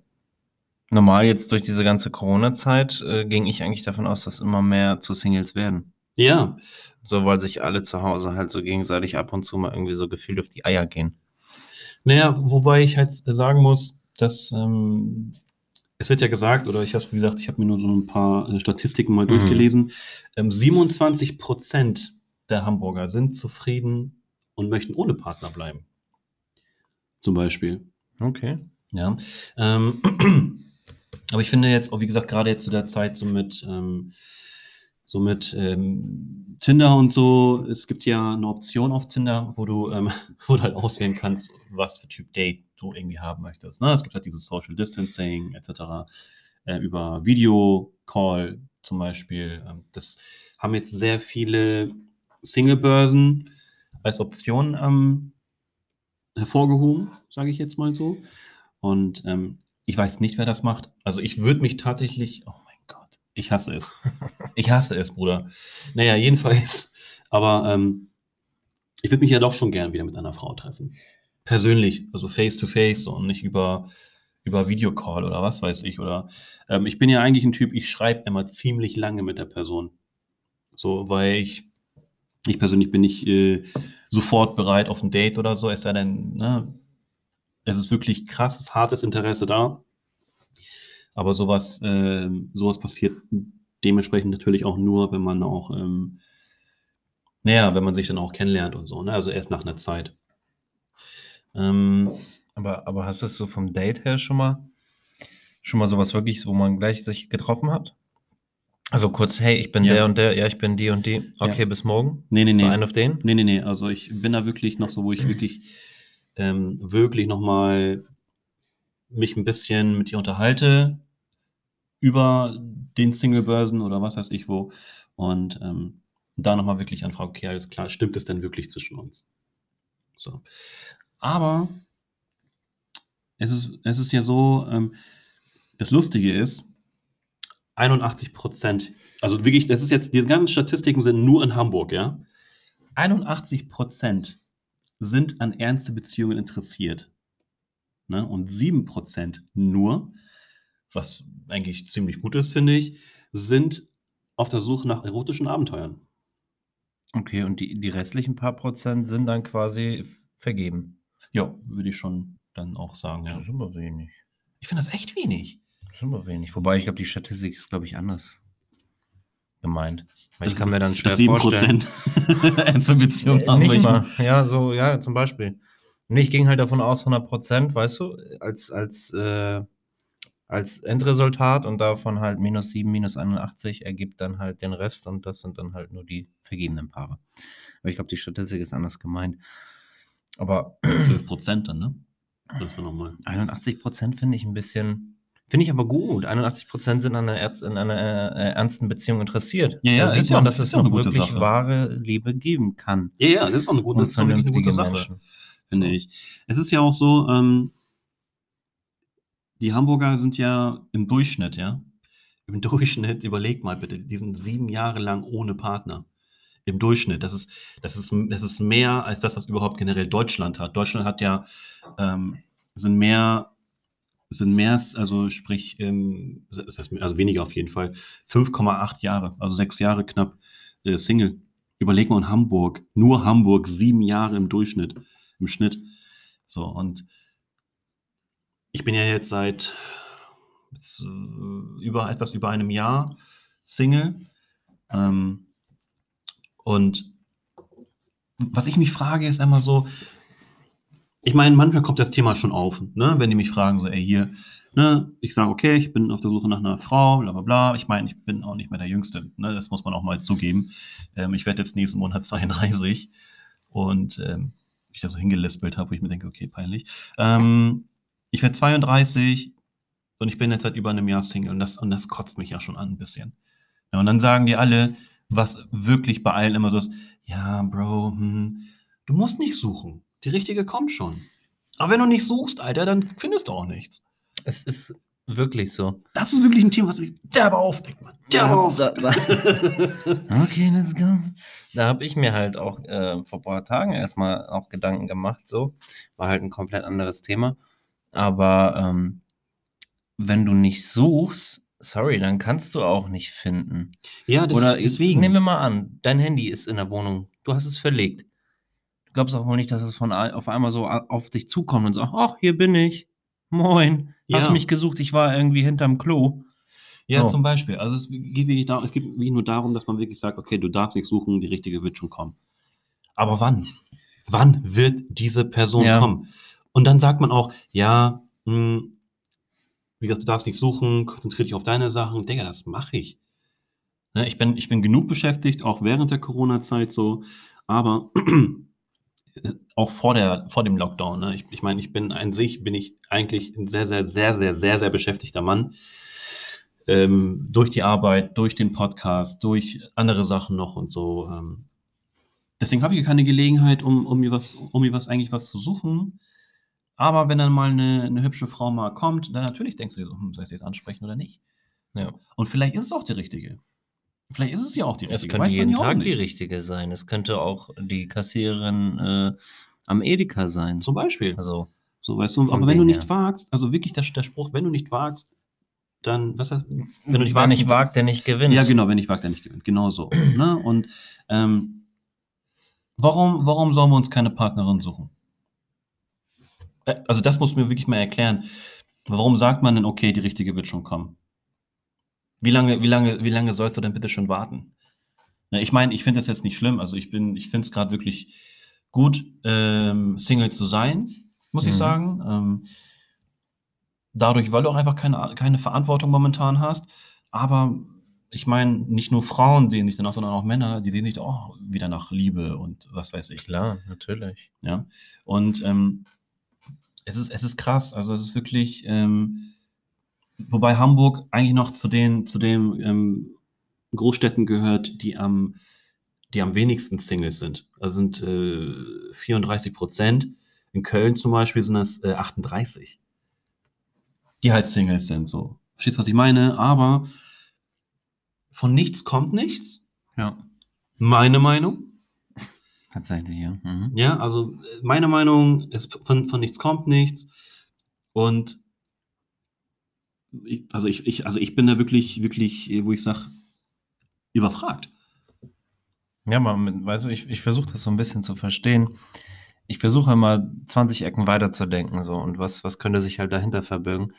Normal jetzt durch diese ganze Corona-Zeit äh, ging ich eigentlich davon aus, dass immer mehr zu Singles werden. Ja. So, weil sich alle zu Hause halt so gegenseitig ab und zu mal irgendwie so gefühlt auf die Eier gehen. Naja, wobei ich halt sagen muss, dass ähm, es wird ja gesagt, oder ich habe, wie gesagt, ich habe mir nur so ein paar äh, Statistiken mal mhm. durchgelesen. Ähm, 27 Prozent der Hamburger sind zufrieden und möchten ohne Partner bleiben. Zum Beispiel. Okay. Ja. Ähm, *clears throat* aber ich finde jetzt, auch wie gesagt, gerade jetzt zu der Zeit so mit, ähm, so mit ähm, Tinder und so, es gibt ja eine Option auf Tinder, wo du, ähm, *laughs* wo du halt auswählen kannst, was für Typ Date du irgendwie haben möchtest. Ne? Es gibt halt dieses Social Distancing etc. Äh, über Videocall zum Beispiel. Ähm, das haben jetzt sehr viele Single-Börsen als Option ähm, hervorgehoben, sage ich jetzt mal so. Und ähm, ich weiß nicht, wer das macht. Also ich würde mich tatsächlich, oh mein Gott, ich hasse es. *laughs* Ich hasse es, Bruder. Naja, jedenfalls, aber ähm, ich würde mich ja doch schon gern wieder mit einer Frau treffen persönlich, also face to face und nicht über, über Videocall oder was weiß ich. Oder ähm, ich bin ja eigentlich ein Typ, ich schreibe immer ziemlich lange mit der Person. So, weil ich, ich persönlich bin nicht äh, sofort bereit auf ein Date oder so, es sei denn, ne, es ist wirklich krasses, hartes Interesse da. Aber sowas, äh, sowas passiert dementsprechend natürlich auch nur, wenn man auch, ähm, naja, wenn man sich dann auch kennenlernt und so, ne? Also erst nach einer Zeit. Ähm, aber, aber hast du es so vom Date her schon mal, schon mal sowas wirklich, wo man gleich sich getroffen hat? Also kurz, hey, ich bin ja. der und der, ja, ich bin die und die. Okay, ja. bis morgen. Nee, nee, so nee. ein auf den? Nee, nee, nee. Also ich bin da wirklich noch so, wo ich *clears throat* wirklich, ähm, wirklich nochmal mich ein bisschen mit dir unterhalte über den Single-Börsen oder was weiß ich wo. Und ähm, da nochmal wirklich anfrage, okay, alles klar, stimmt es denn wirklich zwischen uns? So. Aber es ist, es ist ja so, ähm, das Lustige ist, 81 Prozent, also wirklich, das ist jetzt, diese ganzen Statistiken sind nur in Hamburg, ja. 81 Prozent sind an ernste Beziehungen interessiert. Ne? Und 7 Prozent nur, was eigentlich ziemlich gut ist, finde ich, sind auf der Suche nach erotischen Abenteuern. Okay, und die, die restlichen paar Prozent sind dann quasi vergeben. Ja, würde ich schon dann auch sagen, ja. Das ist immer wenig. Ich finde das echt wenig. Das ist immer wenig. Wobei ich glaube, die Statistik ist, glaube ich, anders gemeint. Weil ich kann mir dann schwer 7 vorstellen. *laughs* zur Beziehung äh, nicht mal. Ja, so, ja, zum Beispiel. Und ich ging halt davon aus, 100 Prozent, weißt du, als, als, äh, als Endresultat und davon halt minus 7, minus 81 ergibt dann halt den Rest und das sind dann halt nur die vergebenen Paare. Aber ich glaube, die Statistik ist anders gemeint. Aber 12 Prozent dann, ne? Das nochmal. 81 Prozent finde ich ein bisschen, finde ich aber gut. 81 Prozent sind an einer, Erz, in einer äh, ernsten Beziehung interessiert. Ja, ja, da sieht man, dass es auch wirklich Sache. wahre Liebe geben kann. Ja, ja, das ist auch eine gute, das eine gute Sache. Menschen. finde So. ich. Es ist ja auch so, ähm, die Hamburger sind ja im Durchschnitt, ja. Im *laughs* Durchschnitt, überleg mal bitte, die sind sieben Jahre lang ohne Partner. Im Durchschnitt. Das ist, das ist, das ist mehr als das, was überhaupt generell Deutschland hat. Deutschland hat ja, ähm, sind mehr, sind mehr, also sprich, ähm, also weniger auf jeden Fall, 5,8 Jahre, also sechs Jahre knapp äh, Single. Überleg mal in Hamburg, nur Hamburg, sieben Jahre im Durchschnitt, im Schnitt. So, und ich bin ja jetzt seit über etwas über einem Jahr Single. Ähm, und was ich mich frage, ist einmal so, ich meine, manchmal kommt das Thema schon auf, ne? wenn die mich fragen, so, ey, hier, ne? ich sage, okay, ich bin auf der Suche nach einer Frau, bla bla bla. Ich meine, ich bin auch nicht mehr der Jüngste, ne? das muss man auch mal zugeben. Ähm, ich werde jetzt nächsten Monat *laughs* 32 und ähm, ich da so hingelispelt habe, wo ich mir denke, okay, peinlich. Ähm, ich werde 32 und ich bin jetzt seit über einem Jahr Single und das, und das kotzt mich ja schon an ein bisschen. Ja, und dann sagen die alle, was wirklich bei allen immer so ist, ja, Bro, hm, du musst nicht suchen. Die richtige kommt schon. Aber wenn du nicht suchst, Alter, dann findest du auch nichts. Es ist wirklich so. Das ist wirklich ein Thema, was mich derbe aufdeckt, Mann. Derbe da, *laughs* okay, let's go. Da habe ich mir halt auch äh, vor ein paar Tagen erstmal auch Gedanken gemacht, so. War halt ein komplett anderes Thema. Aber ähm, wenn du nicht suchst, sorry, dann kannst du auch nicht finden. ja, das, Oder deswegen. nehmen wir mal an, dein Handy ist in der Wohnung, du hast es verlegt. Du glaubst auch wohl nicht, dass es von auf einmal so auf dich zukommt und sagt, ach, hier bin ich. Moin. Hast Ja. mich gesucht, ich war irgendwie hinterm Klo. Ja, So. zum Beispiel. Also es geht wirklich darum, es geht wirklich nur darum, dass man wirklich sagt, okay, du darfst nicht suchen, die richtige wird schon kommen. Aber wann? Wann wird diese Person Ja. kommen? Und dann sagt man auch, ja, hm, wie gesagt, du darfst nicht suchen, konzentriere dich auf deine Sachen. Digga, das mache ich. Ne, ich, bin, ich bin genug beschäftigt, auch während der Corona-Zeit so, aber *clears throat* auch vor, der, vor dem Lockdown. Ne? Ich, ich meine, ich bin an sich, bin ich eigentlich ein sehr, sehr, sehr, sehr, sehr, sehr beschäftigter Mann ähm, durch die Arbeit, durch den Podcast, durch andere Sachen noch und so. Ähm. Deswegen habe ich keine Gelegenheit, um, um, mir was, um mir was eigentlich was zu suchen. Aber wenn dann mal eine, eine hübsche Frau mal kommt, dann natürlich denkst du dir so, hm, soll ich sie jetzt ansprechen oder nicht? Ja. Und vielleicht ist es auch die richtige. Vielleicht ist es ja auch die Es richtige. könnte weiß man jeden Tag die richtige sein. Es könnte auch die Kassiererin äh, am Edeka sein. Zum Beispiel. Also, So, weißt du, aber wenn du nicht her. wagst, also wirklich der, der Spruch, wenn du nicht wagst, dann, was heißt, wenn du nicht wagst, nicht wagt, der nicht gewinnt. Ja, genau, wenn nicht wagt, der nicht gewinnt. Genau so. ne? Und ähm, warum, warum sollen wir uns keine Partnerin suchen? Also das muss mir wirklich mal erklären. Warum sagt man denn, okay, die richtige wird schon kommen? Wie lange, wie lange, wie lange sollst du denn bitte schon warten? Na, ich meine, ich finde das jetzt nicht schlimm. Also ich bin, ich finde es gerade wirklich gut, ähm, Single zu sein, muss ich Mhm. sagen. Ähm, dadurch, weil du auch einfach keine, keine Verantwortung momentan hast. Aber ich meine, nicht nur Frauen sehen sich danach, sondern auch Männer, die sehen sich auch wieder nach Liebe und was weiß ich. Klar, natürlich. Ja. Und ähm, es, ist, es ist krass. Also es ist wirklich, ähm, wobei Hamburg eigentlich noch zu den, zu den ähm, Großstädten gehört, die am, die am wenigsten Singles sind. Also sind äh, 34 Prozent. In Köln zum Beispiel sind das äh, 38. Die halt Singles sind so. Verstehst du, was ich meine? Aber von nichts kommt nichts. Ja, Meine Meinung. Tatsächlich, ja. Mhm. Ja, also äh, meine Meinung ist, von, von nichts kommt nichts. Und ich, also, ich, ich, also ich bin da wirklich, wirklich, äh, wo ich sage, überfragt. Ja, man, weißt du, ich, ich versuche das so ein bisschen zu verstehen. Ich versuche immer 20 Ecken weiterzudenken, so, und was, was könnte sich halt dahinter verbirgen.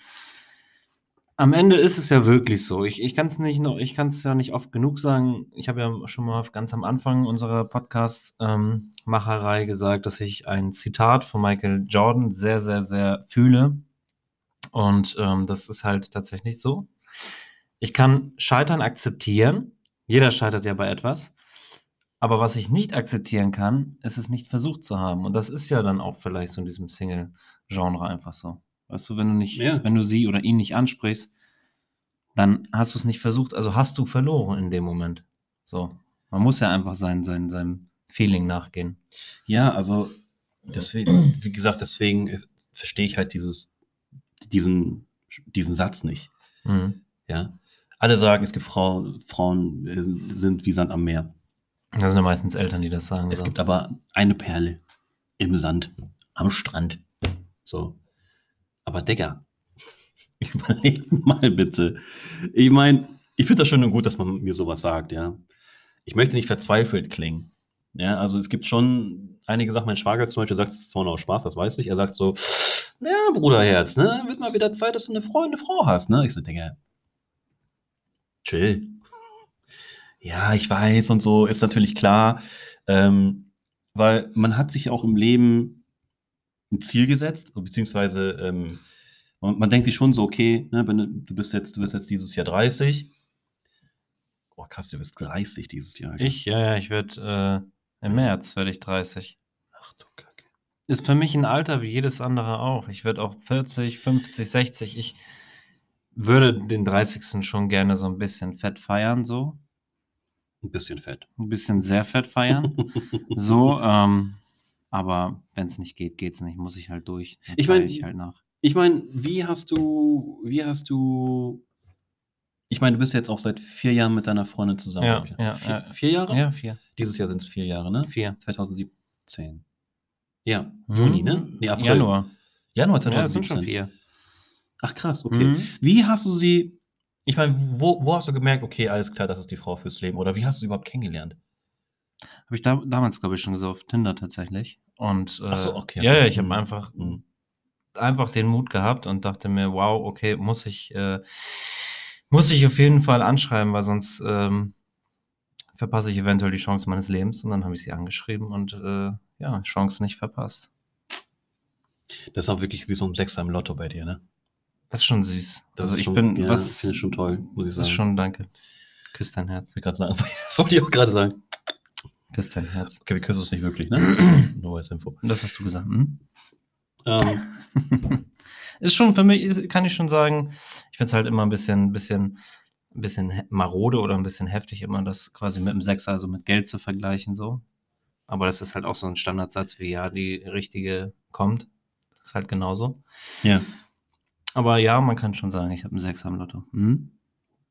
Am Ende ist es ja wirklich so. Ich, ich kann es nicht noch, ich kann es ja nicht oft genug sagen. Ich habe ja schon mal ganz am Anfang unserer Podcast-Macherei gesagt, dass ich ein Zitat von Michael Jordan sehr, sehr, sehr fühle. Und ähm, das ist halt tatsächlich so. Ich kann Scheitern akzeptieren. Jeder scheitert ja bei etwas. Aber was ich nicht akzeptieren kann, ist es nicht versucht zu haben. Und das ist ja dann auch vielleicht so in diesem Single-Genre einfach so. Weißt du, wenn du nicht, Ja. wenn du sie oder ihn nicht ansprichst, dann hast du es nicht versucht, also hast du verloren in dem Moment. So. Man muss ja einfach sein, sein, seinem Feeling nachgehen. Ja, also Deswegen, wie gesagt, deswegen äh, verstehe ich halt dieses, diesen, diesen Satz nicht. Mhm. Ja. Alle sagen, es gibt Frauen, Frauen äh, sind wie Sand am Meer. Das sind ja meistens Eltern, die das sagen. Es so. gibt aber eine Perle im Sand, am Strand. So. Aber Digga, *laughs* überleg mal bitte. Ich meine, ich finde das schon gut, dass man mir sowas sagt, ja. Ich möchte nicht verzweifelt klingen. Ja, also es gibt schon einige Sachen, mein Schwager zum Beispiel sagt es zwar noch Spaß, das weiß ich. Er sagt so, ja, Bruderherz, ne, wird mal wieder Zeit, dass du eine Frau, Frau hast, ne? Ich so, Digga, chill. *laughs* Ja, ich weiß und so, ist natürlich klar. Ähm, weil man hat sich auch im Leben ein Ziel gesetzt, beziehungsweise ähm, man, man denkt sich schon so, okay, ne, wenn du, bist jetzt, du bist jetzt dieses Jahr 30. Oh krass, du bist 30 dieses Jahr. gell? Ich, ja, ja, ich werde äh, im März werde ich 30. Ach du Kacke. Ist für mich ein Alter wie jedes andere auch. Ich werde auch 40, 50, 60. Ich würde den 30. schon gerne so ein bisschen fett feiern, so. Ein bisschen fett. Ein bisschen sehr fett feiern. *laughs* so, ähm, aber wenn es nicht geht, geht's nicht. Muss ich halt durch. Dann Ich mein- feier ich halt nach. Ich meine, wie hast du, wie hast du, ich meine, du bist jetzt auch seit vier Jahren mit deiner Freundin zusammen. Ja, ich. ja, vier, ja. vier Jahre? Ja, vier. Dieses Jahr sind es vier Jahre, ne? Vier. 2017. Ja, Juni, ne? Nee, April. Januar. Januar Ja, es sind 2017. schon vier. Ach krass, okay. Mhm. Wie hast du sie, ich meine, wo, wo hast du gemerkt, okay, alles klar, das ist die Frau fürs Leben? Oder wie hast du sie überhaupt kennengelernt? Habe ich da, damals, glaube ich, schon gesagt, auf Tinder tatsächlich. Und äh, Ach so, okay. ja, ja, ich habe Mhm. einfach, Mhm. einfach den Mut gehabt und dachte mir, wow, okay, muss ich, äh, muss ich auf jeden Fall anschreiben, weil sonst ähm, verpasse ich eventuell die Chance meines Lebens. Und dann habe ich sie angeschrieben und äh, ja, Chance nicht verpasst. Das ist auch wirklich wie so ein Sechser im Lotto bei dir, ne? Das ist schon süß. Das also ist ich schon- bin, ja, was, finde ich schon toll, muss ich Das ist sagen. schon, danke. Küss dein Herz. Ich gerade sagen, *laughs* das wollte ich auch gerade sagen. Küss dein Herz. Okay, wir küssen uns nicht wirklich, ne? *clears throat* Nur als Info. Das hast du gesagt. Hm? Ähm, *laughs* ist schon für mich, kann ich schon sagen, ich finde es halt immer ein bisschen, bisschen, ein bisschen he- marode oder ein bisschen heftig, immer das quasi mit dem Sechser, also mit Geld zu vergleichen, so. Aber das ist halt auch so ein Standardsatz wie, ja, die richtige kommt. Das ist halt genauso. ja, Aber ja, man kann schon sagen, ich habe einen Sechser am Lotto. Hm?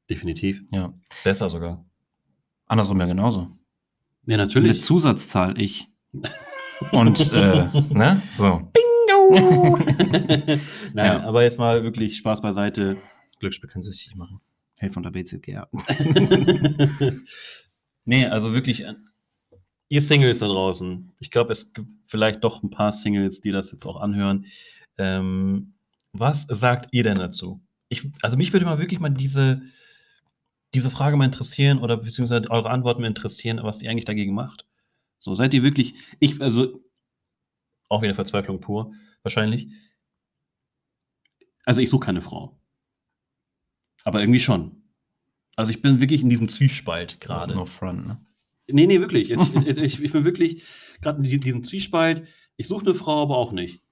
definitiv. Ja. Besser sogar. Andersrum ja genauso. Ja, Mit natürlich. Zusatzzahl ich. Und, äh, *laughs* ne? So. *laughs* Nein, Ja. aber jetzt mal wirklich Spaß beiseite. Glücksspiel kann süchtig machen. Hey von der BZGA. *laughs* nee, also wirklich, äh, ihr Singles da draußen. Ich glaube, es gibt vielleicht doch ein paar Singles, die das jetzt auch anhören. Ähm, was sagt ihr denn dazu? Ich, also mich würde mal wirklich mal diese, diese Frage mal interessieren oder beziehungsweise eure Antworten mal interessieren, was ihr eigentlich dagegen macht. So, seid ihr wirklich, ich, also, auch wieder Verzweiflung pur, wahrscheinlich. Also ich suche keine Frau. Aber irgendwie schon. Also ich bin wirklich in diesem Zwiespalt gerade. No front, ne? Nee, nee, wirklich. Ich, *laughs* ich, ich bin wirklich gerade in die- diesem Zwiespalt. Ich suche eine Frau, aber auch nicht.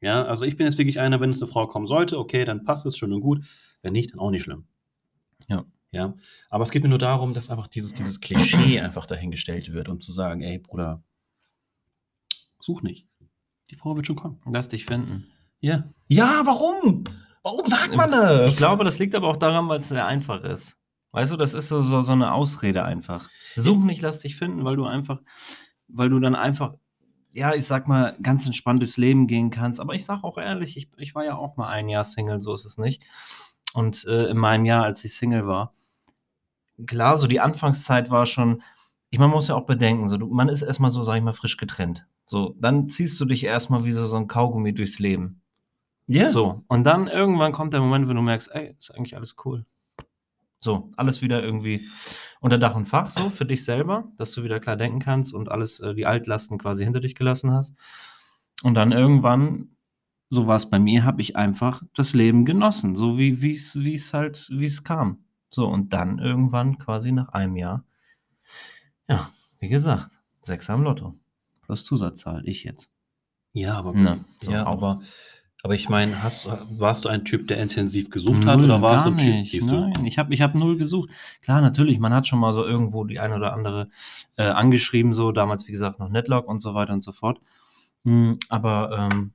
Ja, also ich bin jetzt wirklich einer, wenn es eine Frau kommen sollte, okay, dann passt es schon und gut. Wenn nicht, dann auch nicht schlimm. Ja. Ja. Aber es geht mir nur darum, dass einfach dieses, dieses Klischee einfach dahingestellt wird, um zu sagen, ey, Bruder, such nicht. Die Frau wird schon kommen. Lass dich finden. Ja. Ja, warum? Warum sagt man das? Ich glaube, das liegt aber auch daran, weil es sehr einfach ist. Weißt du, das ist so, so, so eine Ausrede einfach. Such nicht, lass dich finden, weil du einfach, weil du dann einfach, ja, ich sag mal, ganz entspannt durchs Leben gehen kannst. Aber ich sag auch ehrlich, ich, ich war ja auch mal ein Jahr Single, so ist es nicht. Und äh, in meinem Jahr, als ich Single war, klar, so die Anfangszeit war schon, ich man muss ja auch bedenken, so, du, man ist erstmal so, sag ich mal, frisch getrennt. So, dann ziehst du dich erstmal wie so, so ein Kaugummi durchs Leben. Ja. So, und dann irgendwann kommt der Moment, wenn du merkst, ey, ist eigentlich alles cool. So, alles wieder irgendwie unter Dach und Fach, so für dich selber, dass du wieder klar denken kannst und alles, äh, die Altlasten quasi hinter dich gelassen hast. Und dann irgendwann, so war es bei mir, habe ich einfach das Leben genossen, so wie wie es wie es halt, wie es kam. So, und dann irgendwann quasi nach einem Jahr, ja, wie gesagt, sechs am Lotto. Plus Zusatzzahl, ich jetzt. Ja, aber, Ne, so ja, auch. aber, aber ich meine, hast, warst du ein Typ, der intensiv gesucht hat Null, oder warst du ein Typ, nicht. Nein, ich habe ich hab null gesucht. Klar, natürlich, man hat schon mal so irgendwo die eine oder andere äh, angeschrieben, so damals, wie gesagt, noch Netlock und so weiter und so fort. Hm, aber, ähm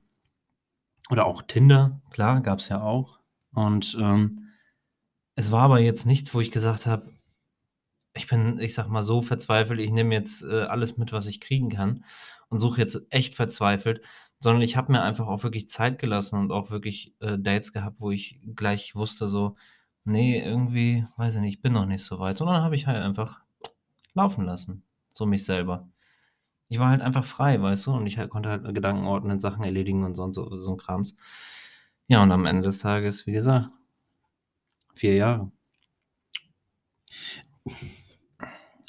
oder auch Tinder, klar, gab's ja auch. Und, ähm, es war aber jetzt nichts, wo ich gesagt habe: „Ich bin, ich sage mal, so verzweifelt, ich nehme jetzt, äh, alles mit, was ich kriegen kann und suche jetzt echt verzweifelt“, sondern ich habe mir einfach auch wirklich Zeit gelassen und auch wirklich, äh, Dates gehabt, wo ich gleich wusste so: „Ne, irgendwie, weiß ich nicht, ich bin noch nicht so weit.“ Und dann habe ich halt einfach laufen lassen, so mich selber. Ich war halt einfach frei, weißt du? Und ich halt konnte halt Gedanken ordnen, Sachen erledigen und sonst so so 'n Krams. Ja, und am Ende des Tages, wie gesagt 4 Jahre.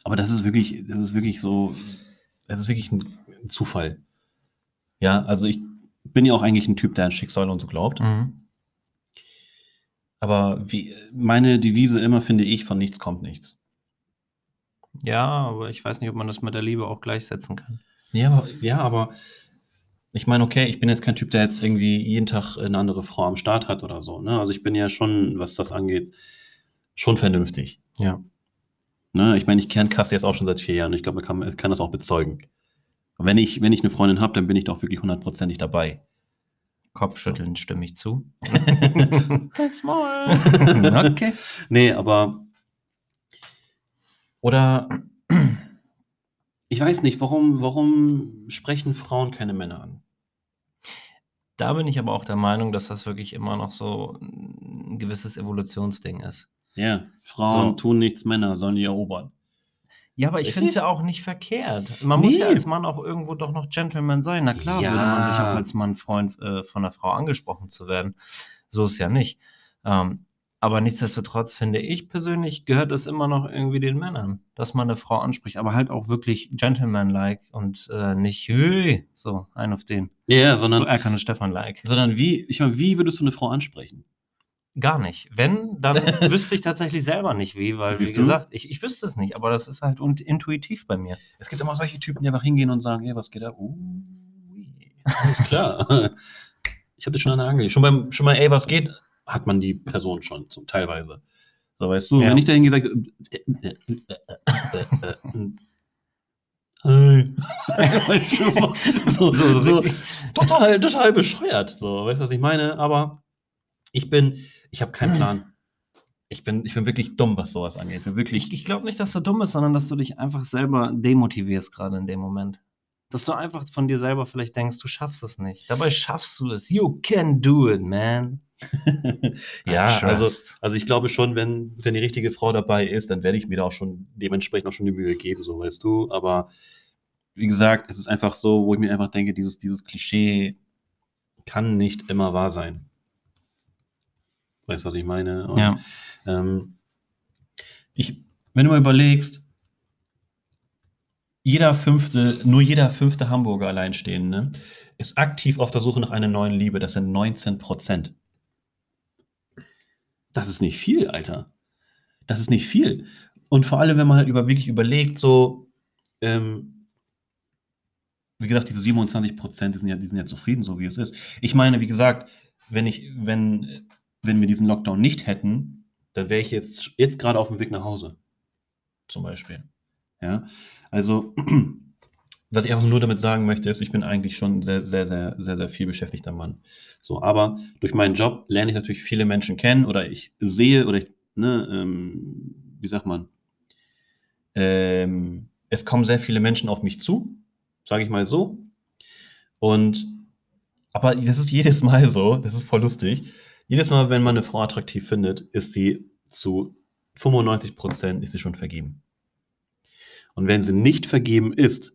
Aber das ist wirklich das ist wirklich so das ist wirklich 'n 'n Zufall. Ja, also ich bin ja auch eigentlich 'n Typ, der an Schicksal und so glaubt. Mhm. Aber wie meine Devise immer, finde ich: „Von nichts kommt nichts.“ Ja, aber ich weiß nicht, ob man das mit der Liebe auch gleichsetzen kann. Ja, aber ja, aber ich meine, okay, ich bin jetzt kein Typ, der jetzt irgendwie jeden Tag 'ne andere Frau am Start hat oder so, ne? Also, ich bin ja schon, was das angeht, schon vernünftig. Ja. Ne, ich meine, ich kenne Kass jetzt auch schon seit 4 Jahren und ich glaube, er kann kann das auch bezeugen. Wenn ich wenn ich 'ne Freundin habe, dann bin ich da auch wirklich hundertprozentig dabei. Kopfschütteln stimme ich zu. *laughs* Halt's Maul. *laughs* Okay. Ne, aber oder *clears throat* ich weiß nicht, warum warum sprechen Frauen keine Männer an? Da bin ich aber auch der Meinung, dass das wirklich immer noch so 'n gewisses Evolutionsding ist. Ja, Frauen So. tun nichts, Männer sollen die erobern. Ja, aber ich finde es ja auch nicht verkehrt. Man muss ja als Mann auch irgendwo doch noch Gentleman sein. Na klar, würde man sich auch Ja. als Mann freuen, äh, von 'ner Frau angesprochen zu werden. So ist ja nicht. Ähm, aber nichtsdestotrotz finde ich persönlich, gehört es immer noch irgendwie den Männern, dass man 'ne Frau anspricht, aber halt auch wirklich gentleman-like und, äh, nicht: „Hey“, so einen auf den. Ja, So sondern Erkan und Stefan-like. sondern wie ich meine, wie würdest du 'ne Frau ansprechen? Gar nicht. Wenn, dann *laughs* wüsste ich tatsächlich selber nicht wie, weil, wie Siehst du? gesagt, ich ich wüsste es nicht, aber das ist halt und intuitiv bei mir. Es gibt immer solche Typen, die einfach hingehen und sagen: „Hey, was geht ab?“ „Ui, alles klar.“ *laughs* Ich habe dich schon der Angel. Schon beim schon bei: „Ey, was geht?“ Hat man die Person schon so teilweise. So, weißt du, Ja. wenn ich da hingehe, sage ich „Hi.“ Weißt du, so so So so so richtig total total bescheuert, so. Weißt du, was ich meine? Aber ich bin ich habe keinen Plan. Ich bin ich bin wirklich dumm, was so was angeht. Ich wirklich Ich glaube nicht, dass du dumm bist, sondern dass du dich einfach selber demotivierst grade in dem Moment. Dass du einfach von dir selber vielleicht denkst, du schaffst es nicht. Dabei schaffst du es. You can do it, man. *laughs* Ja, also also, ich glaube schon, wenn wenn die richtige Frau dabei ist, dann werde ich mir da auch schon dementsprechend auch schon die Mühe geben, so, weißt du? Aber wie gesagt, es ist einfach so, wo ich mir einfach denke, dieses dieses Klischee kann nicht immer wahr sein. Weißt du, was ich meine? Und, Ja. ähm, ich wenn du mal überlegst jeder 5. nur jeder 5. Hamburger Alleinstehende ist aktiv auf der Suche nach einer neuen Liebe. Das sind 19 %. Das ist nicht viel, Alter. Das ist nicht viel. Und vor allem, wenn man halt über wirklich überlegt, so, ähm wie gesagt, diese 27 %, die sind ja die sind ja zufrieden, so wie es ist. Ich meine, wie gesagt, wenn ich wenn wenn wir diesen Lockdown nicht hätten, dann wäre ich jetzt jetzt grade auf'm Weg nach Hause, zum Beispiel. Ja? Also, *clears throat* was ich einfach nur damit sagen möchte, ist, ich bin eigentlich schon sehr, sehr, sehr, sehr, sehr viel beschäftigter Mann. So, aber durch meinen Job lerne ich natürlich viele Menschen kennen oder ich sehe oder ich ne, ähm, wie sagt man? Ähm, es kommen sehr viele Menschen auf mich zu, sage ich mal so. Und aber das ist jedes Mal so, das ist voll lustig. Jedes Mal, wenn man 'ne Frau attraktiv findet, ist sie zu 95 % ist sie schon vergeben. Und wenn sie nicht vergeben ist,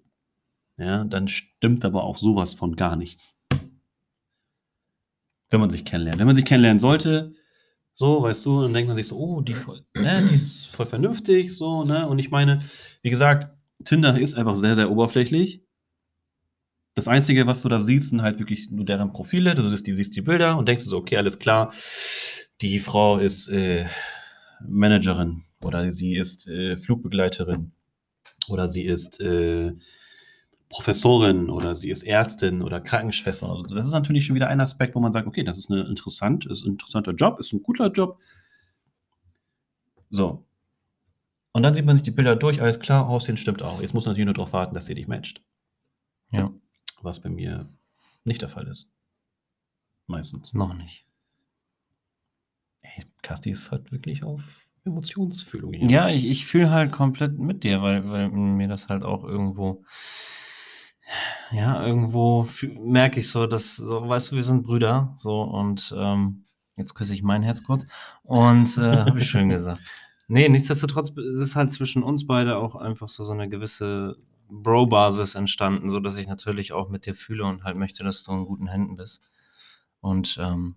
ja, dann stimmt aber auch so was von gar nichts. Wenn man sich kennenlernt. Wenn man sich kennenlernen sollte, so, weißt du, dann denkt man sich so: „Oh, die voll ne, die ist voll vernünftig“, so, ne? Und ich meine, wie gesagt, Tinder ist einfach sehr, sehr oberflächlich. Das Einzige, was du da siehst, sind halt wirklich nur deren Profile. Du siehst die siehst die Bilder und denkst so: „Okay, alles klar, die Frau ist, äh, Managerin oder sie ist, äh, Flugbegleiterin oder sie ist, äh, Professorin oder sie ist Ärztin oder Krankenschwester.“ Also, das ist natürlich schon wieder ein Aspekt, wo man sagt: „Okay, das ist 'ne interessant ist 'n interessanter Job, ist 'n guter Job.“ So. Und dann sieht man sich die Bilder durch, alles klar, Aussehen stimmt auch. Jetzt muss man natürlich nur drauf warten, dass sie dich matcht. Ja. Was bei mir nicht der Fall ist. Meistens. Noch nicht. Ey, Kasti ist halt wirklich auf Emotionsfühlung. Ja, ich, ich fühle halt komplett mit dir, weil, weil mir das halt auch irgendwo, ja, irgendwo merke ich so, dass, so, weißt du, wir sind Brüder, so, und ähm, jetzt küsse ich mein Herz kurz. Und äh, *laughs* habe ich schön gesagt. Nee, nichtsdestotrotz es ist halt zwischen uns beide auch einfach so, so eine gewisse Bro-Basis entstanden, so dass ich natürlich auch mit dir fühle und halt möchte, dass du in guten Händen bist. Und ähm,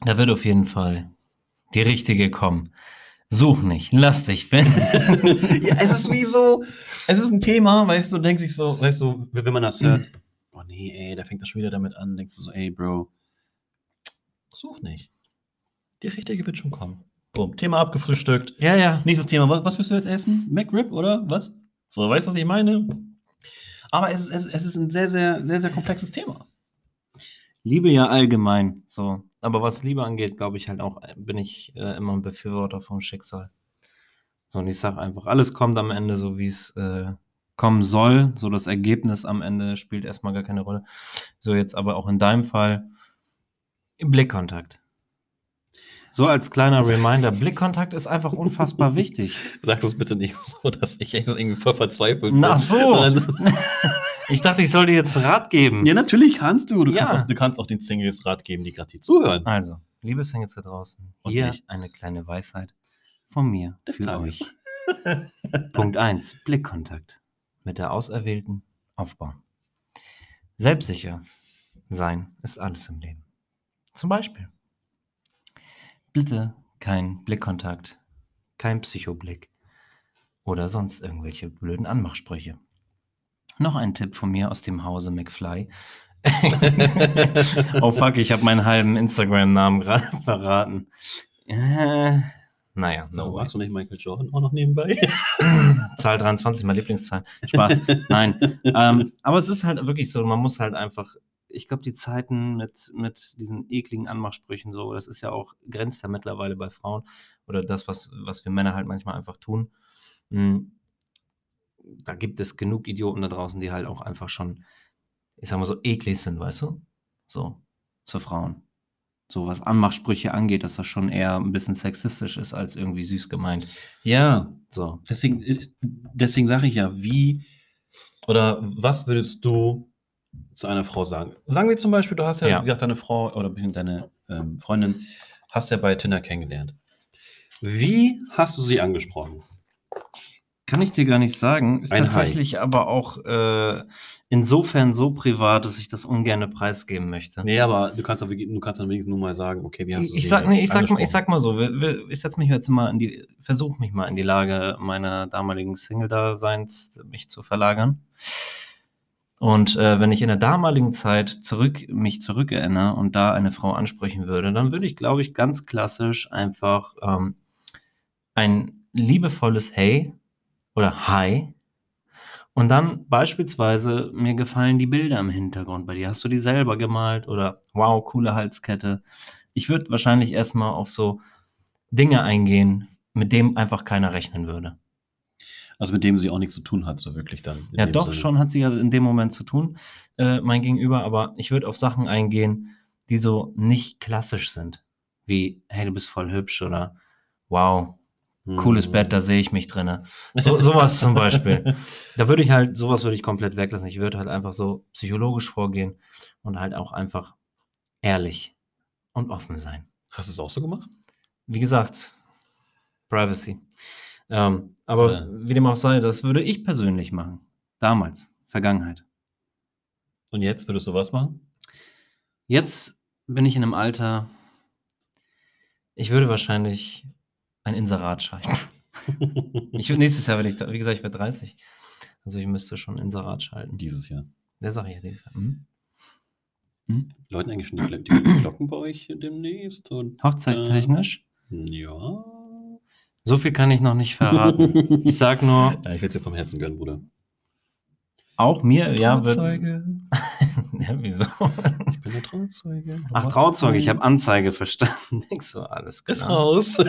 da wird auf jeden Fall die richtige kommen. Such nicht, lass dich finden. *laughs* ja, es ist wie so, es ist ein Thema, weißt du, denkst dich so, weißt du, wenn man das hört, oh nee, ey, da fängt das schon wieder damit an, denkst du so, ey, Bro, such nicht. Die richtige wird schon kommen. Boom, Thema abgefrühstückt. ja, ja. Nächstes Thema, was, was willst du jetzt essen? McRib oder was? So, weißt du, was ich meine? Aber es ist, es, es ist ein sehr, sehr, sehr, sehr komplexes Thema. Liebe ja allgemein, so. Aber was Liebe angeht, glaube ich halt auch, äh, bin ich äh, immer ein Befürworter vom Schicksal. So, und ich sage einfach, alles kommt am Ende so, wie es äh, kommen soll. So, das Ergebnis am Ende spielt erstmal gar keine Rolle. So, jetzt aber auch in deinem Fall Blickkontakt. So als kleiner *laughs* Reminder, Blickkontakt ist einfach unfassbar wichtig. *laughs* Sag das bitte nicht so, dass ich irgendwie voll verzweifelt bin. so. *laughs* Ich dachte, ich soll dir jetzt Rat geben. Ja, natürlich kannst du. Du, Ja. kannst, auch, du kannst auch den Singles Rat geben, die gerade hier zuhören. Also, liebe Singles da draußen, Und hier mich. eine kleine Weisheit von mir Des für euch. *laughs* Punkt 1. Blickkontakt mit der Auserwählten aufbauen. Selbstsicher sein ist alles im Leben. Zum Beispiel. Bitte kein Blickkontakt, kein Psychoblick oder sonst irgendwelche blöden Anmachsprüche. Noch ein Tipp von mir aus dem Hause McFly. *laughs* oh fuck, ich habe meinen halben Instagram-Namen gerade *laughs* verraten. Äh, naja, So, way. magst du nicht Michael Jordan auch noch nebenbei? *laughs* Zahl 23, meine Lieblingszahl. Spaß. Nein. ähm, aber es ist halt wirklich so, man muss halt einfach, ich glaube, die Zeiten mit, mit diesen ekligen Anmachsprüchen so, das ist ja auch, grenzt ja mittlerweile bei Frauen oder das, was, was wir Männer halt manchmal einfach tun. Mm, Da gibt es genug Idioten da draußen, die halt auch einfach schon, ich sag mal so, eklig sind, weißt du? So, zu Frauen. So was Anmachsprüche angeht, dass das schon eher ein bisschen sexistisch ist als irgendwie süß gemeint. Ja, So. deswegen, äh, deswegen sage ich ja, wie oder was würdest du zu einer Frau sagen? Sagen wir zum Beispiel, du hast ja, Ja. wie gesagt, deine Frau oder deine ähm, Freundin hast ja bei Tinder kennengelernt. Wie hast du sie angesprochen? Kann ich dir gar nicht sagen. Ist Ein tatsächlich aber auch äh, insofern so privat, dass ich das ungern preisgeben möchte. Nee, aber du kannst, wirklich- du kannst dann wenigstens nur mal sagen, okay, wie hast du ich sag, nee, ich, sag mal, ich sag mal so, ich setze mich jetzt mal in die, versuche mich mal in die Lage meiner damaligen Single-Daseins, mich zu verlagern. Und äh, wenn ich in der damaligen Zeit zurück, mich zurückerinnere und da eine Frau ansprechen würde, dann würde ich, glaube ich, ganz klassisch einfach ähm, ein liebevolles Hey oder Hi und dann beispielsweise, mir gefallen die Bilder im Hintergrund bei dir. Hast du die selber gemalt? Oder wow, coole Halskette. Ich würde wahrscheinlich erstmal auf so Dinge eingehen, mit dem einfach keiner rechnen würde. Also mit dem sie auch nichts zu tun hat, so wirklich dann. Ja, doch, Sinne. schon hat sie ja in dem Moment zu tun, äh, mein Gegenüber, aber ich würde auf Sachen eingehen, die so nicht klassisch sind. Wie, hey, du bist voll hübsch oder wow, cooles Mhm. Bett, da sehe ich mich drinne. So, *laughs* sowas zum Beispiel. Da würde ich halt, sowas würde ich komplett weglassen. Ich würde halt einfach so psychologisch vorgehen und halt auch einfach ehrlich und offen sein. Hast du es auch so gemacht? Wie gesagt, Privacy. Ähm, aber Ja. wie dem auch sei, das würde ich persönlich machen. Damals, Vergangenheit. Und jetzt würdest du was machen? Jetzt bin ich in einem Alter, ich würde wahrscheinlich ein Inserat schalten. Ich, nächstes Jahr werde ich, da- wie gesagt, ich werde 30. Also ich müsste schon Inserat schalten. Dieses Jahr. Der sag ich ja dieses Jahr. Mhm. Mhm. Läuten eigentlich schon die, die Glocken bei euch demnächst? Und, Hochzeitstechnisch? ja. So viel kann ich noch nicht verraten. Ich sag nur, *laughs* Ja, ich will es dir vom Herzen gönnen, Bruder. Auch mir, ja, Trauzeuge. *laughs* ja, wieso? Ich bin der Trauzeuge. Ach, Trauzeuge, ich habe Anzeige verstanden. *laughs* Denk so, alles Ist klar. raus. *laughs*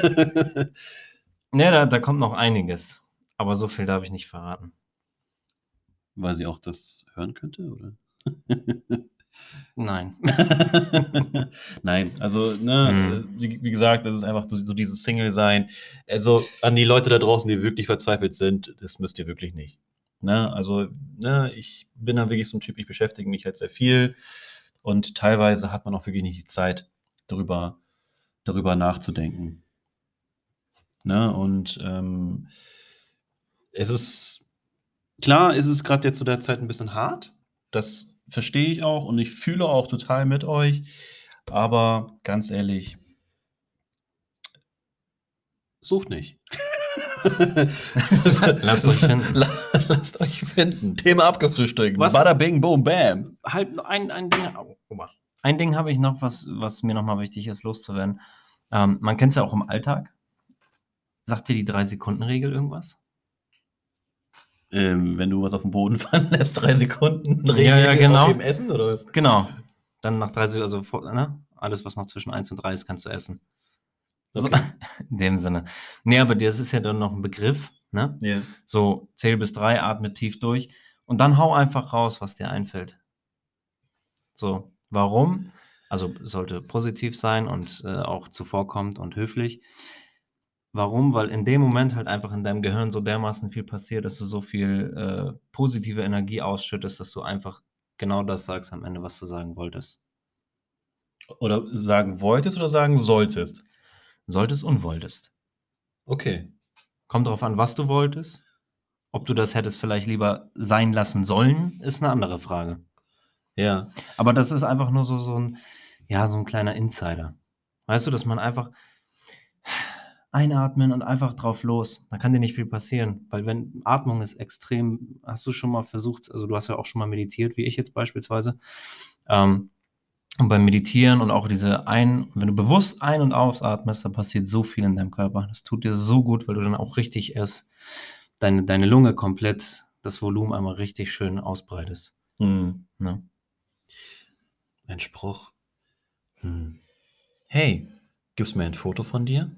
Ne, da, da kommt noch einiges. Aber so viel darf ich nicht verraten. Weil sie auch das hören könnte, oder? Nein. Nein, also, ne, Mhm. wie, wie gesagt, das ist einfach so, so dieses Single-Sein. Also an die Leute da draußen, die wirklich verzweifelt sind, das müsst ihr wirklich nicht. Ne? Also, ne, ich bin dann wirklich so ein Typ, ich beschäftige mich halt sehr viel und teilweise hat man auch wirklich nicht die Zeit, darüber, darüber nachzudenken. Ne? Und ähm, es ist klar, ist es gerade jetzt zu der Zeit ein bisschen hart. Das verstehe ich auch und ich fühle auch total mit euch. Aber ganz ehrlich, sucht nicht. *laughs* *laughs* Lasst euch finden. La- Lasst euch finden. Thema abgefrühstückt. Was- Bada bing, boom, bam. Halt ein, ein Ding. Mal. Ein Ding habe ich noch, was, was mir nochmal wichtig ist, loszuwerden. Ähm, man kennt es ja auch im Alltag. Sagt dir die Drei-Sekunden-Regel irgendwas? Ähm, wenn du was auf den Boden fallen lässt, drei Sekunden. Ja, ja, Regel genau. auf dem Essen oder was? Genau. Dann nach 30, also vor- ne? alles, was noch zwischen 1 und 3 ist, kannst du essen. So, Okay. *laughs* in dem Sinne. Nee, aber das ist ja dann noch ein Begriff, ne? Ja. So, zähl bis 3, atme tief durch und dann hau einfach raus, was dir einfällt. So, warum? Also sollte positiv sein und äh, auch zuvorkommend und höflich. Warum? Weil in dem Moment halt einfach in deinem Gehirn so dermaßen viel passiert, dass du so viel äh, positive Energie ausschüttest, dass du einfach genau das sagst am Ende, was du sagen wolltest. Oder sagen wolltest oder sagen solltest? Solltest und wolltest. Okay. Kommt darauf an, was du wolltest. Ob du das hättest vielleicht lieber sein lassen sollen, ist eine andere Frage. Ja. Aber das ist einfach nur so, so ein, ja, so ein kleiner Insider. Weißt du, dass man einfach einatmen und einfach drauf los. Da kann dir nicht viel passieren, weil wenn Atmung ist extrem, hast du schon mal versucht, also du hast ja auch schon mal meditiert, wie ich jetzt beispielsweise. Ähm, und beim Meditieren und auch diese ein, wenn du bewusst ein- und ausatmest, dann passiert so viel in deinem Körper. Das tut dir so gut, weil du dann auch richtig erst deine, deine Lunge komplett, das Volumen einmal richtig schön ausbreitest. Hm. Ne? Ein Spruch. Hm. Hey, gibst mir ein Foto von dir?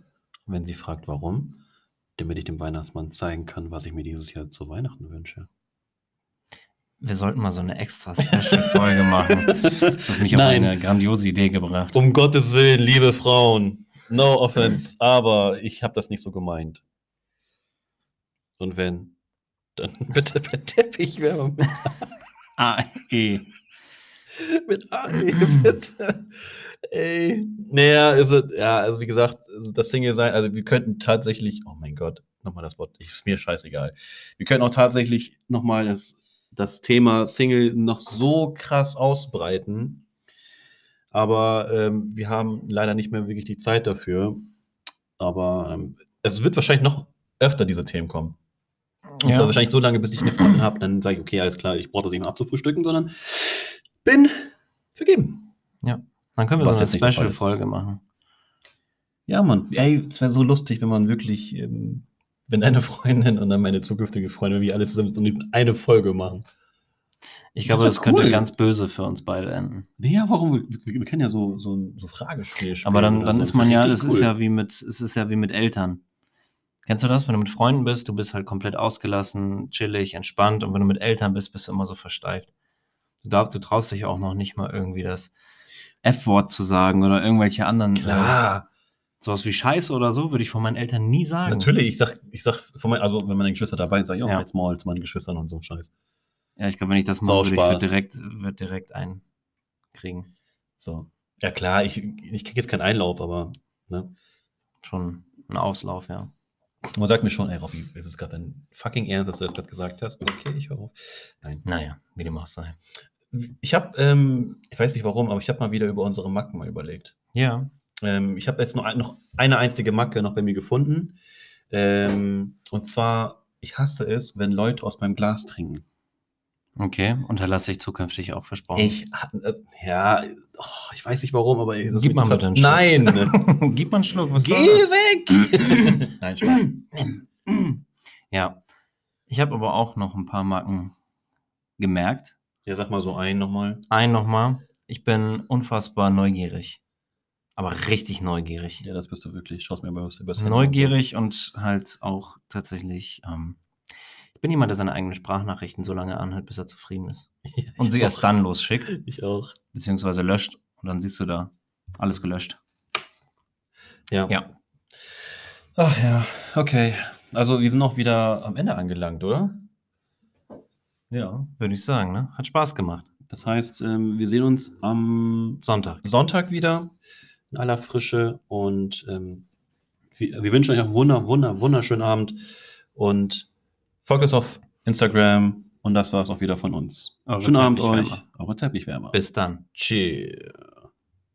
Und wenn sie fragt, warum, damit ich dem Weihnachtsmann zeigen kann, was ich mir dieses Jahr zu Weihnachten wünsche. Wir sollten mal so eine extra Special-Folge *laughs* machen. Das hat mich auf Nein. eine grandiose Idee gebracht. Um Gottes Willen, liebe Frauen, no offense, aber ich habe das nicht so gemeint. Und wenn, dann *laughs* bitte per Ah, eh. mit *laughs* AE, bitte. Ey. Naja, also, ja, also wie gesagt, also das Single sein, also wir könnten tatsächlich, oh mein Gott, nochmal das Wort, ist mir scheißegal. Wir können auch tatsächlich nochmal das, das Thema Single noch so krass ausbreiten. Aber ähm, wir haben leider nicht mehr wirklich die Zeit dafür. Aber ähm, es wird wahrscheinlich noch öfter diese Themen kommen. Und zwar wahrscheinlich so lange, bis ich eine Freundin habe, dann sage ich, okay, alles klar, ich brauche das nicht mehr abzufrühstücken, sondern bin vergeben. Dann können wir Was so eine. Special-Folge machen. Ja, Mann. Ey, es wäre so lustig, wenn man wirklich, ähm, wenn deine Freundin und dann meine zukünftige Freundin, wie alle zusammen so eine Folge machen. Ich Das glaube, das könnte cool. ganz böse für uns beide enden. Naja, warum? Wir, wir, wir können ja so, so, so Fragespiele. Aber dann, dann so. ist Das man ja, das ist ja wie mit, es ist ja wie mit Eltern. Kennst du das? Wenn du mit Freunden bist, du bist halt komplett ausgelassen, chillig, entspannt. Und wenn du mit Eltern bist, bist du immer so versteift. Du, darf, du traust dich auch noch nicht mal irgendwie das F-Wort zu sagen oder irgendwelche anderen. Äh, Klar, sowas wie Scheiße oder so würde ich von meinen Eltern nie sagen. natürlich. Ich sag, ich sag, von mein, also wenn meine Geschwister dabei sind, sag ich, oh, Ja. jetzt mal zu meinen Geschwistern und so Scheiß. Ja, ich glaube, wenn ich das mache, würde ich würd direkt, würd direkt einkriegen. So. Ja, klar, ich, ich kriege jetzt keinen Einlauf, aber ne? Schon ein Auslauf, ja. man sagt mir schon, ey, Robby, ist es gerade dein fucking Ernst, dass du das gerade gesagt hast? Okay, ich höre auf. Nein. Naja, wie dem auch sei. Ich habe, ähm, ich weiß nicht warum, aber ich habe mal wieder über unsere Macken mal überlegt. Ja. Ähm, ich habe jetzt noch, ein, noch eine einzige Macke noch bei mir gefunden. Ähm, und zwar, ich hasse es, wenn Leute aus meinem Glas trinken. Okay, unterlasse ich zukünftig auch versprochen. Ich, äh, ja, oh, ich weiß nicht warum, aber das Gib ist mal mir bitte einen Schluck. Nein! *laughs* Gib mal einen Schluck. Was Geh weg! *laughs* Nein, Spaß. *laughs* ja. Ich habe aber auch noch ein paar Marken gemerkt. Ja, sag mal so ein nochmal. Ein nochmal. Ich bin unfassbar neugierig. Aber richtig neugierig. Ja, das bist du wirklich. Schau's mir mal was über Neugierig und halt auch tatsächlich, ähm, ich bin jemand, der seine eigenen Sprachnachrichten so lange anhört, bis er zufrieden ist. *laughs* Ja, Und sie auch. erst dann losschickt, Ich auch. beziehungsweise löscht. Und dann siehst du da alles gelöscht. Ja. Ja. Ach ja, okay. Also wir sind auch wieder am Ende angelangt, oder? Ja, würde ich sagen, ne? Hat Spaß gemacht. Das heißt, ähm, wir sehen uns am Sonntag. Sonntag wieder in aller Frische und ähm, wir, wir wünschen euch einen wunder, wunder, wunderschönen Abend und folgt uns auf Instagram und das war es auch wieder von uns. Eure Schönen Abend euch, eure Teppichwärmer. Bis dann. Cheers.